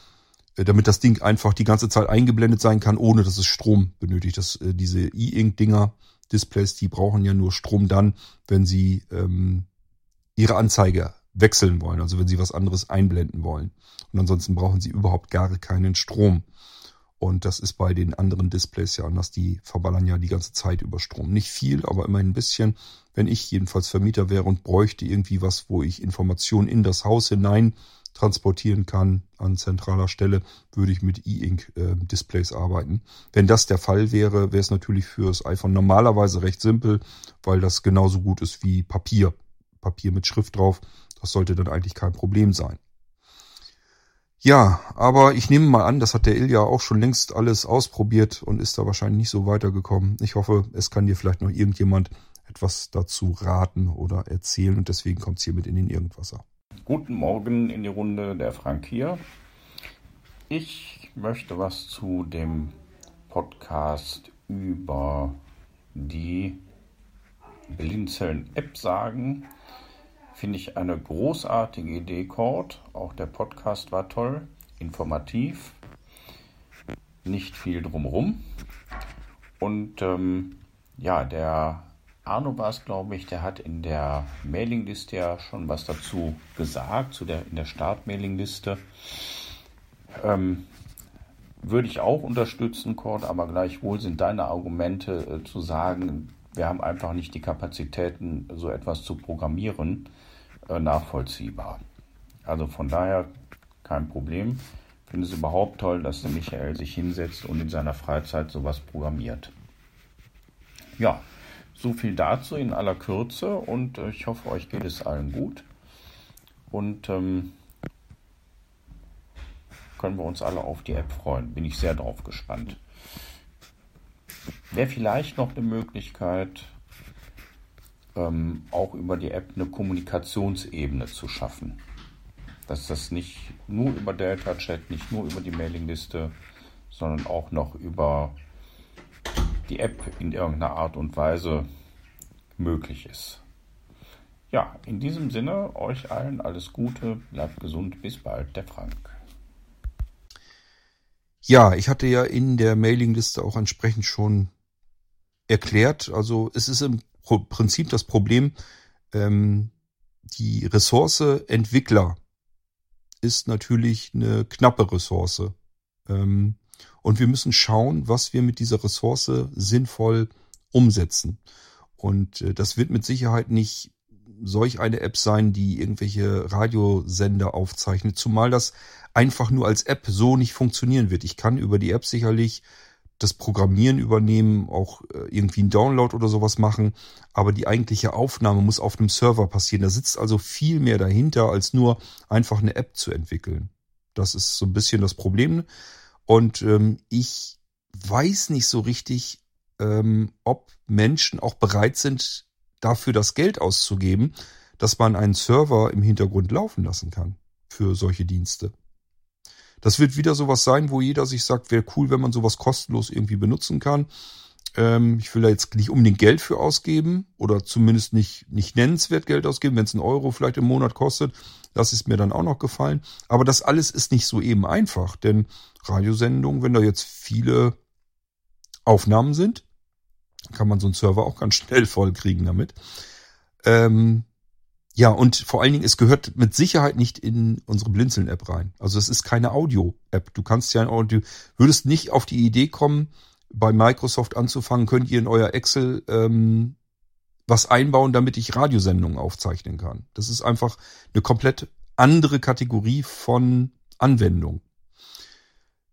damit das Ding einfach die ganze Zeit eingeblendet sein kann, ohne dass es Strom benötigt. Das, äh, diese E-Ink-Dinger, Displays, die brauchen ja nur Strom dann, wenn sie ähm, ihre Anzeige wechseln wollen, also wenn sie was anderes einblenden wollen. Und ansonsten brauchen sie überhaupt gar keinen Strom. Und das ist bei den anderen Displays ja anders. Die verballern ja die ganze Zeit über Strom. Nicht viel, aber immerhin ein bisschen. Wenn ich jedenfalls Vermieter wäre und bräuchte irgendwie was, wo ich Informationen in das Haus hinein transportieren kann an zentraler Stelle, würde ich mit E-Ink-Displays arbeiten. Wenn das der Fall wäre, wäre es natürlich fürs iPhone normalerweise recht simpel, weil das genauso gut ist wie Papier. Papier mit Schrift drauf, das sollte dann eigentlich kein Problem sein. Ja, aber ich nehme mal an, das hat der Ilja auch schon längst alles ausprobiert und ist da wahrscheinlich nicht so weitergekommen. Ich hoffe, es kann dir vielleicht noch irgendjemand etwas dazu raten oder erzählen und deswegen kommt es hier mit in den Irgendwasser. Guten Morgen in die Runde, der Frank hier. Ich möchte was zu dem Podcast über die Blinzeln-App sagen. Finde ich eine großartige Idee, Cord. Auch der Podcast war toll, informativ, nicht viel drumherum. Und ähm, ja, der Arno war es, glaube ich, der hat in der Mailingliste ja schon was dazu gesagt, zu der, in der Start-Mailingliste. Ähm, würde ich auch unterstützen, Cord, aber gleichwohl sind deine Argumente äh, zu sagen, wir haben einfach nicht die Kapazitäten, so etwas zu programmieren, äh, nachvollziehbar. Also von daher kein Problem. Ich finde es überhaupt toll, dass der Michael sich hinsetzt und in seiner Freizeit sowas programmiert. Ja, so viel dazu in aller Kürze und äh, ich hoffe, euch geht es allen gut. Und ähm, können wir uns alle auf die App freuen. Bin ich sehr drauf gespannt. Wäre vielleicht noch eine Möglichkeit, ähm, auch über die App eine Kommunikationsebene zu schaffen. Dass das nicht nur über Delta Chat, nicht nur über die Mailingliste, sondern auch noch über die App in irgendeiner Art und Weise möglich ist. Ja, in diesem Sinne, euch allen alles Gute, bleibt gesund, bis bald, der Frank. Ja, ich hatte ja in der Mailingliste auch entsprechend schon erklärt. Also es ist im Prinzip das Problem, ähm, die Ressource Entwickler ist natürlich eine knappe Ressource. Ähm, und wir müssen schauen, was wir mit dieser Ressource sinnvoll umsetzen. Und äh, das wird mit Sicherheit nicht solch eine App sein, die irgendwelche Radiosender aufzeichnet, zumal das einfach nur als App so nicht funktionieren wird. Ich kann über die App sicherlich das Programmieren übernehmen, auch äh, irgendwie einen Download oder sowas machen, aber die eigentliche Aufnahme muss auf einem Server passieren. Da sitzt also viel mehr dahinter, als nur einfach eine App zu entwickeln. Das ist so ein bisschen das Problem. Und ähm, ich weiß nicht so richtig, ähm, ob Menschen auch bereit sind, dafür das Geld auszugeben, dass man einen Server im Hintergrund laufen lassen kann für solche Dienste. Das wird wieder sowas sein, wo jeder sich sagt, wäre cool, wenn man sowas kostenlos irgendwie benutzen kann. Ähm, ich will da jetzt nicht unbedingt Geld für ausgeben oder zumindest nicht, nicht nennenswert Geld ausgeben. Wenn es ein Euro vielleicht im Monat kostet, das ist mir dann auch noch gefallen. Aber das alles ist nicht so eben einfach, denn Radiosendungen, wenn da jetzt viele Aufnahmen sind, kann man so einen Server auch ganz schnell voll kriegen damit. Ähm, ja, und vor allen Dingen, es gehört mit Sicherheit nicht in unsere Blinzeln-App rein. Also es ist keine Audio-App. Du kannst ja ein Audio, würdest nicht auf die Idee kommen, bei Microsoft anzufangen, könnt ihr in euer Excel ähm, was einbauen, damit ich Radiosendungen aufzeichnen kann. Das ist einfach eine komplett andere Kategorie von Anwendung.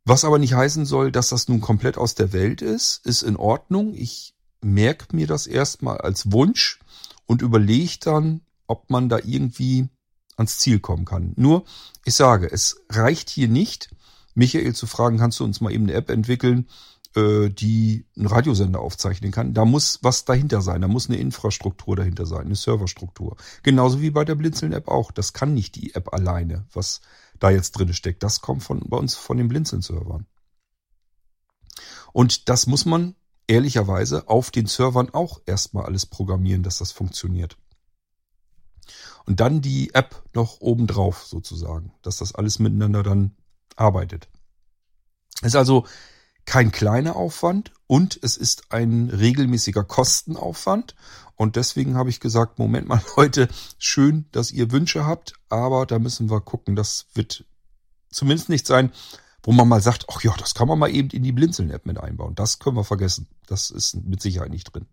Was aber nicht heißen soll, dass das nun komplett aus der Welt ist, ist in Ordnung. Ich merke mir das erstmal als Wunsch und überlege dann, ob man da irgendwie ans Ziel kommen kann. Nur, ich sage, es reicht hier nicht, Michael zu fragen, kannst du uns mal eben eine App entwickeln, äh, die einen Radiosender aufzeichnen kann. Da muss was dahinter sein, da muss eine Infrastruktur dahinter sein, eine Serverstruktur. Genauso wie bei der Blinzeln-App auch. Das kann nicht die App alleine, was da jetzt drin steckt. Das kommt von bei uns von den Blinzeln-Servern. Und das muss man ehrlicherweise auf den Servern auch erstmal alles programmieren, dass das funktioniert. Und dann die App noch obendrauf sozusagen, dass das alles miteinander dann arbeitet. Ist also kein kleiner Aufwand und es ist ein regelmäßiger Kostenaufwand. Und deswegen habe ich gesagt, Moment mal Leute, schön, dass ihr Wünsche habt, aber da müssen wir gucken, das wird zumindest nicht sein, wo man mal sagt, ach ja, das kann man mal eben in die Blinzeln-App mit einbauen. Das können wir vergessen. Das ist mit Sicherheit nicht drin.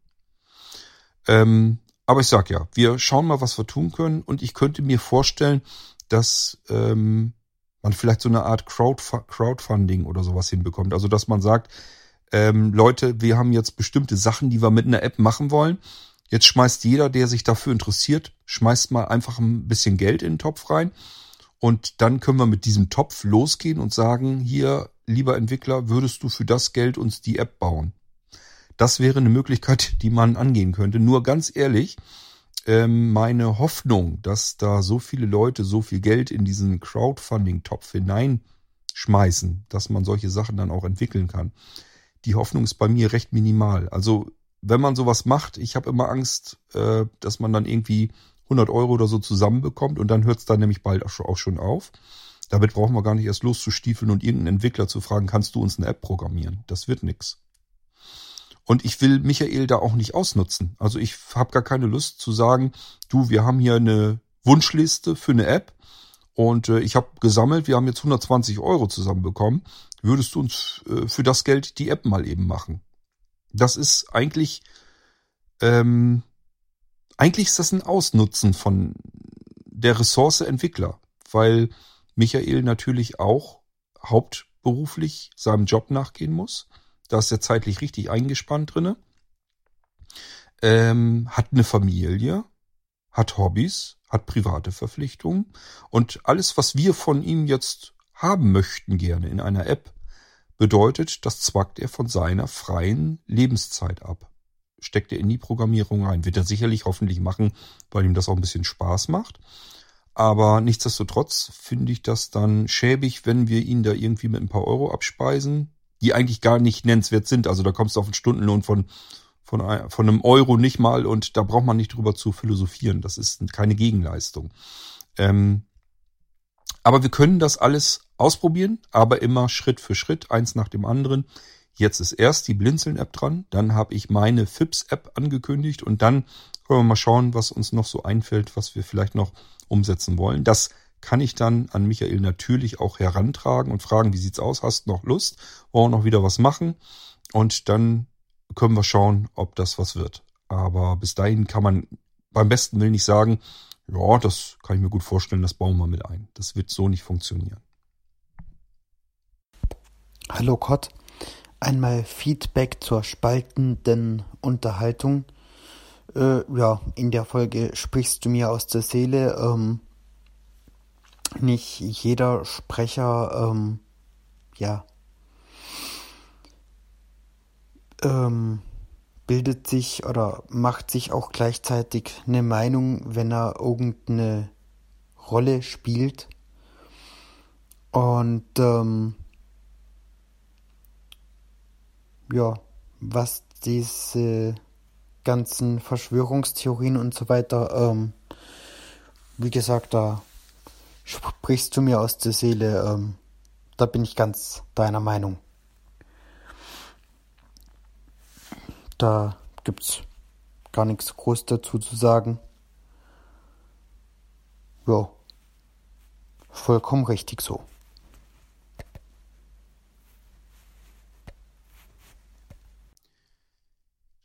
Ähm, aber ich sag ja, wir schauen mal, was wir tun können. Und ich könnte mir vorstellen, dass ähm, man vielleicht so eine Art Crowdf Crowdfunding oder sowas hinbekommt. Also dass man sagt, ähm, Leute, wir haben jetzt bestimmte Sachen, die wir mit einer App machen wollen. Jetzt schmeißt jeder, der sich dafür interessiert, schmeißt mal einfach ein bisschen Geld in den Topf rein. Und dann können wir mit diesem Topf losgehen und sagen, hier, lieber Entwickler, würdest du für das Geld uns die App bauen? Das wäre eine Möglichkeit, die man angehen könnte. Nur ganz ehrlich, ähm, meine Hoffnung, dass da so viele Leute so viel Geld in diesen Crowdfunding-Topf hineinschmeißen, dass man solche Sachen dann auch entwickeln kann, die Hoffnung ist bei mir recht minimal. Also wenn man sowas macht, ich habe immer Angst, äh, dass man dann irgendwie 100 Euro oder so zusammenbekommt und dann hört es dann nämlich bald auch schon auf. Damit brauchen wir gar nicht erst loszustiefeln und irgendeinen Entwickler zu fragen, kannst du uns eine App programmieren? Das wird nix. Und ich will Michael da auch nicht ausnutzen. Also ich habe gar keine Lust zu sagen, du, wir haben hier eine Wunschliste für eine App und äh, ich habe gesammelt, wir haben jetzt 120 Euro zusammenbekommen. Würdest du uns äh, für das Geld die App mal eben machen? Das ist eigentlich, ähm, eigentlich ist das ein Ausnutzen von der Ressource Entwickler, weil Michael natürlich auch hauptberuflich seinem Job nachgehen muss da ist er zeitlich richtig eingespannt drinne. ähm, hat eine Familie, hat Hobbys, hat private Verpflichtungen und alles, was wir von ihm jetzt haben möchten gerne in einer App, bedeutet, das zwackt er von seiner freien Lebenszeit ab. Steckt er in die Programmierung ein. Wird er sicherlich hoffentlich machen, weil ihm das auch ein bisschen Spaß macht. Aber nichtsdestotrotz finde ich das dann schäbig, wenn wir ihn da irgendwie mit ein paar Euro abspeisen, die eigentlich gar nicht nennenswert sind. Also da kommst du auf einen Stundenlohn von, von, von einem Euro nicht mal und da braucht man nicht drüber zu philosophieren. Das ist keine Gegenleistung. Ähm, aber wir können das alles ausprobieren, aber immer Schritt für Schritt, eins nach dem anderen. Jetzt ist erst die Blinzeln-App dran, dann habe ich meine FIPS-App angekündigt und dann können wir mal schauen, was uns noch so einfällt, was wir vielleicht noch umsetzen wollen. Das kann ich dann an Michael natürlich auch herantragen und fragen, wie sieht's aus? Hast noch Lust? Wollen wir noch wieder was machen? Und dann können wir schauen, ob das was wird. Aber bis dahin kann man beim besten Willen nicht sagen, ja, das kann ich mir gut vorstellen, das bauen wir mit ein. Das wird so nicht funktionieren. Hallo Gott, einmal Feedback zur spaltenden Unterhaltung. Äh, ja, in der Folge sprichst du mir aus der Seele. Ähm, nicht jeder Sprecher, ähm, ja, ähm, bildet sich oder macht sich auch gleichzeitig eine Meinung, wenn er irgendeine Rolle spielt. Und ähm, ja, was diese ganzen Verschwörungstheorien und so weiter, ähm, wie gesagt, da sprichst du mir aus der Seele, ähm, da bin ich ganz deiner Meinung. Da gibt's gar nichts groß dazu zu sagen. Ja, vollkommen richtig so.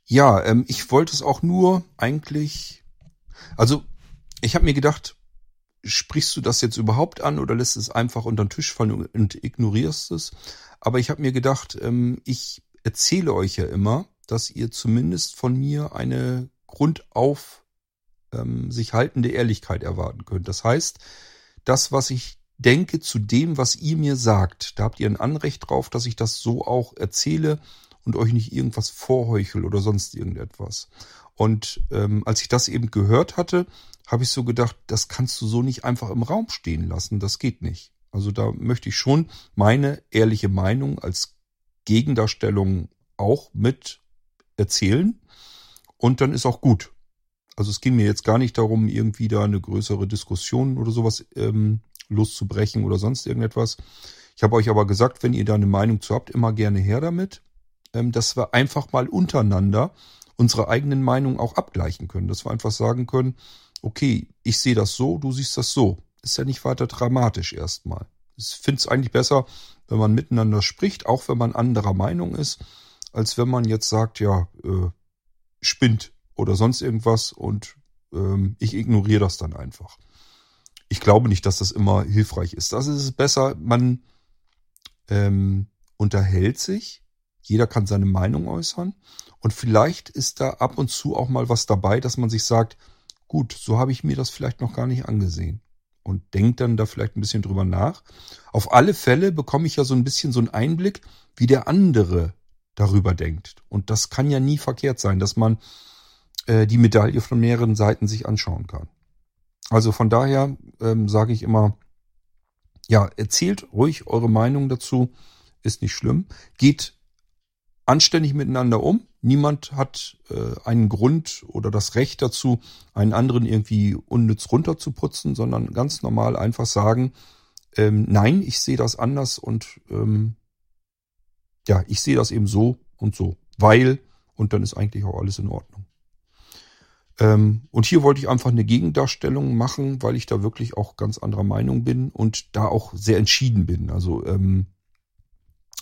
Ja, ähm, ich wollte es auch nur eigentlich. Also, ich habe mir gedacht, sprichst du das jetzt überhaupt an oder lässt es einfach unter den Tisch fallen und ignorierst es? Aber ich habe mir gedacht, ähm, ich erzähle euch ja immer, dass ihr zumindest von mir eine grundauf ähm, sich haltende Ehrlichkeit erwarten könnt. Das heißt, das, was ich denke zu dem, was ihr mir sagt, da habt ihr ein Anrecht drauf, dass ich das so auch erzähle und euch nicht irgendwas vorheuchel oder sonst irgendetwas. Und ähm, als ich das eben gehört hatte, habe ich so gedacht, das kannst du so nicht einfach im Raum stehen lassen. Das geht nicht. Also da möchte ich schon meine ehrliche Meinung als Gegendarstellung auch mit erzählen. Und dann ist auch gut. Also es ging mir jetzt gar nicht darum, irgendwie da eine größere Diskussion oder sowas ähm, loszubrechen oder sonst irgendetwas. Ich habe euch aber gesagt, wenn ihr da eine Meinung zu habt, immer gerne her damit ähm, dass wir einfach mal untereinander unsere eigenen Meinungen auch abgleichen können. Dass wir einfach sagen können, okay, ich sehe das so, du siehst das so. Ist ja nicht weiter dramatisch erstmal. Ich finde es eigentlich besser, wenn man miteinander spricht, auch wenn man anderer Meinung ist, als wenn man jetzt sagt, ja, äh, spinnt oder sonst irgendwas und ähm, ich ignoriere das dann einfach. Ich glaube nicht, dass das immer hilfreich ist. Das ist es besser, man ähm, unterhält sich jeder kann seine Meinung äußern. Und vielleicht ist da ab und zu auch mal was dabei, dass man sich sagt, gut, so habe ich mir das vielleicht noch gar nicht angesehen. Und denkt dann da vielleicht ein bisschen drüber nach. Auf alle Fälle bekomme ich ja so ein bisschen so einen Einblick, wie der andere darüber denkt. Und das kann ja nie verkehrt sein, dass man äh, die Medaille von mehreren Seiten sich anschauen kann. Also von daher ähm, sage ich immer, ja, erzählt ruhig eure Meinung dazu, ist nicht schlimm. Geht anständig miteinander um. Niemand hat äh, einen Grund oder das Recht dazu, einen anderen irgendwie unnütz runterzuputzen, sondern ganz normal einfach sagen, ähm, nein, ich sehe das anders und ähm, ja, ich sehe das eben so und so, weil und dann ist eigentlich auch alles in Ordnung. Ähm, und hier wollte ich einfach eine Gegendarstellung machen, weil ich da wirklich auch ganz anderer Meinung bin und da auch sehr entschieden bin. Also ähm,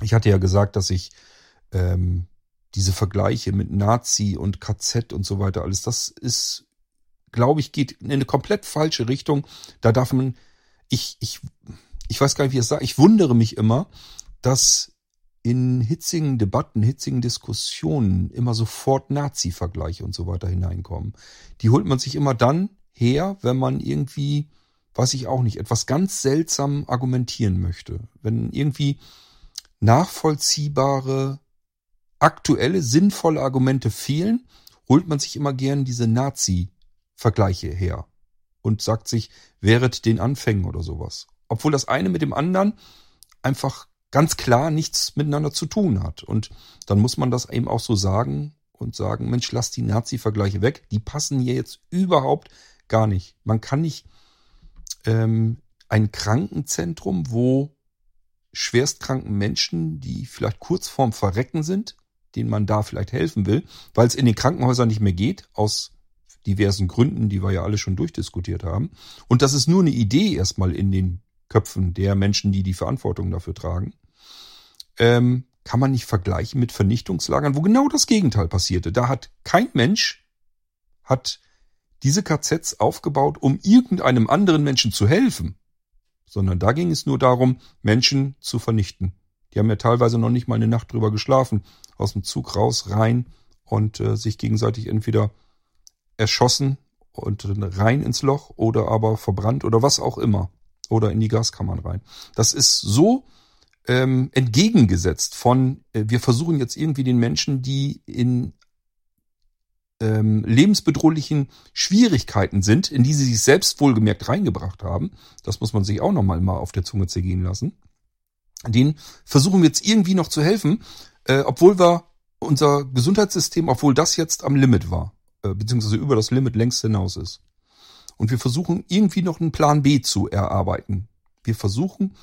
ich hatte ja gesagt, dass ich ähm, diese Vergleiche mit Nazi und KZ und so weiter, alles, das ist, glaube ich, geht in eine komplett falsche Richtung. Da darf man, ich, ich, ich weiß gar nicht, wie ich es sage, ich wundere mich immer, dass in hitzigen Debatten, hitzigen Diskussionen immer sofort Nazi-Vergleiche und so weiter hineinkommen. Die holt man sich immer dann her, wenn man irgendwie, weiß ich auch nicht, etwas ganz seltsam argumentieren möchte. Wenn irgendwie nachvollziehbare, aktuelle, sinnvolle Argumente fehlen, holt man sich immer gern diese Nazi-Vergleiche her und sagt sich, wäret den Anfängen oder sowas. Obwohl das eine mit dem anderen einfach ganz klar nichts miteinander zu tun hat. Und dann muss man das eben auch so sagen und sagen, Mensch, lass die Nazi-Vergleiche weg. Die passen hier jetzt überhaupt gar nicht. Man kann nicht ähm, ein Krankenzentrum, wo schwerstkranken Menschen, die vielleicht kurz vorm Verrecken sind, denen man da vielleicht helfen will, weil es in den Krankenhäusern nicht mehr geht, aus diversen Gründen, die wir ja alle schon durchdiskutiert haben. Und das ist nur eine Idee erstmal in den Köpfen der Menschen, die die Verantwortung dafür tragen. Ähm, kann man nicht vergleichen mit Vernichtungslagern, wo genau das Gegenteil passierte. Da hat kein Mensch hat diese KZs aufgebaut, um irgendeinem anderen Menschen zu helfen, sondern da ging es nur darum, Menschen zu vernichten. Die haben ja teilweise noch nicht mal eine Nacht drüber geschlafen, aus dem Zug raus, rein und äh, sich gegenseitig entweder erschossen und rein ins Loch oder aber verbrannt oder was auch immer oder in die Gaskammern rein. Das ist so ähm, entgegengesetzt von, äh, wir versuchen jetzt irgendwie den Menschen, die in ähm, lebensbedrohlichen Schwierigkeiten sind, in die sie sich selbst wohlgemerkt reingebracht haben, das muss man sich auch nochmal mal auf der Zunge zergehen lassen, denen versuchen wir jetzt irgendwie noch zu helfen, äh, obwohl wir unser Gesundheitssystem, obwohl das jetzt am Limit war, äh, beziehungsweise über das Limit längst hinaus ist. Und wir versuchen irgendwie noch einen Plan B zu erarbeiten. Wir versuchen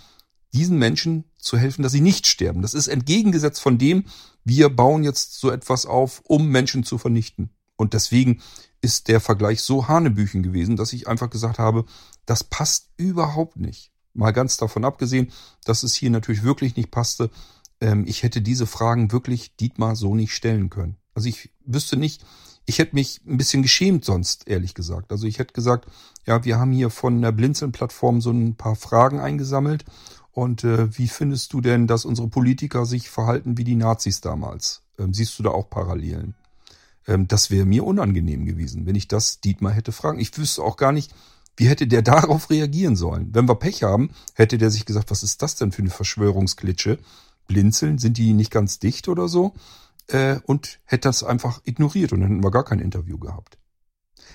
diesen Menschen zu helfen, dass sie nicht sterben. Das ist entgegengesetzt von dem, wir bauen jetzt so etwas auf, um Menschen zu vernichten. Und deswegen ist der Vergleich so hanebüchen gewesen, dass ich einfach gesagt habe, das passt überhaupt nicht. Mal ganz davon abgesehen, dass es hier natürlich wirklich nicht passte. Ähm, ich hätte diese Fragen wirklich Dietmar so nicht stellen können. Also ich wüsste nicht, ich hätte mich ein bisschen geschämt sonst, ehrlich gesagt. Also ich hätte gesagt, ja, wir haben hier von der Blinzeln-Plattform so ein paar Fragen eingesammelt. Und äh, wie findest du denn, dass unsere Politiker sich verhalten wie die Nazis damals? Ähm, siehst du da auch Parallelen? Ähm, das wäre mir unangenehm gewesen, wenn ich das Dietmar hätte fragen. Ich wüsste auch gar nicht, wie hätte der darauf reagieren sollen? Wenn wir Pech haben, hätte der sich gesagt, was ist das denn für eine Verschwörungsklitsche? Blinzeln, sind die nicht ganz dicht oder so? Äh, und hätte das einfach ignoriert und dann hätten wir gar kein Interview gehabt.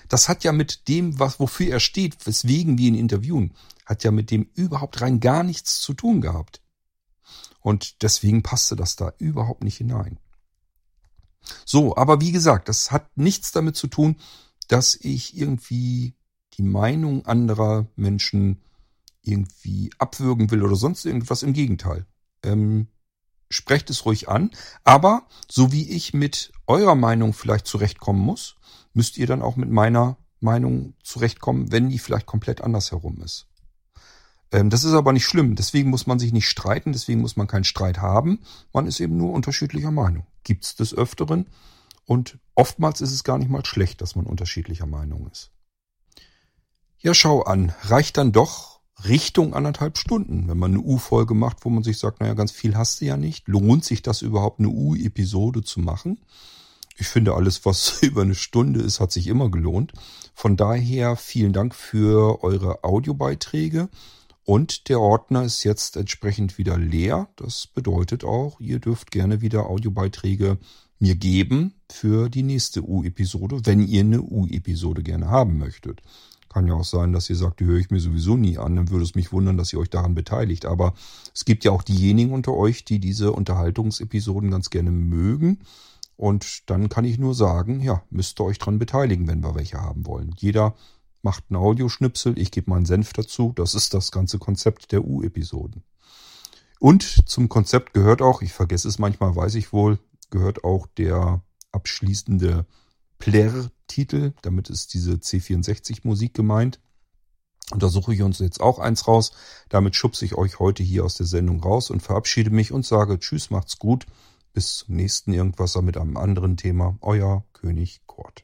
Das hat ja mit dem, was, wofür er steht, weswegen wir ihn interviewen, hat ja mit dem überhaupt rein gar nichts zu tun gehabt. Und deswegen passte das da überhaupt nicht hinein. So, aber wie gesagt, das hat nichts damit zu tun, dass ich irgendwie die Meinung anderer Menschen irgendwie abwürgen will oder sonst irgendwas. Im Gegenteil. Ähm, sprecht es ruhig an. Aber so wie ich mit eurer Meinung vielleicht zurechtkommen muss, müsst ihr dann auch mit meiner Meinung zurechtkommen, wenn die vielleicht komplett anders ist. Ähm, das ist aber nicht schlimm. Deswegen muss man sich nicht streiten. Deswegen muss man keinen Streit haben. Man ist eben nur unterschiedlicher Meinung. Gibt's des Öfteren. Und oftmals ist es gar nicht mal schlecht, dass man unterschiedlicher Meinung ist. Ja, schau an. Reicht dann doch Richtung anderthalb Stunden, wenn man eine U-Folge macht, wo man sich sagt, naja, ganz viel hast du ja nicht. Lohnt sich das überhaupt, eine U-Episode zu machen? Ich finde, alles, was über eine Stunde ist, hat sich immer gelohnt. Von daher vielen Dank für eure Audiobeiträge. Und der Ordner ist jetzt entsprechend wieder leer. Das bedeutet auch, ihr dürft gerne wieder Audiobeiträge mir geben für die nächste U-Episode, wenn ihr eine U-Episode gerne haben möchtet. Kann ja auch sein, dass ihr sagt, die höre ich mir sowieso nie an. Dann würde es mich wundern, dass ihr euch daran beteiligt. Aber es gibt ja auch diejenigen unter euch, die diese Unterhaltungsepisoden ganz gerne mögen. Und dann kann ich nur sagen, ja, müsst ihr euch dran beteiligen, wenn wir welche haben wollen. Jeder macht einen Audioschnipsel, ich gebe meinen Senf dazu. Das ist das ganze Konzept der U-Episoden. Und zum Konzept gehört auch, ich vergesse es manchmal, weiß ich wohl, gehört auch der abschließende Plär-Titel. Damit ist diese C64-Musik gemeint. Und da suche ich uns jetzt auch eins raus. Damit schubse ich euch heute hier aus der Sendung raus und verabschiede mich und sage Tschüss, macht's gut. Bis zum nächsten Irgendwasser mit einem anderen Thema. Euer König Kurt.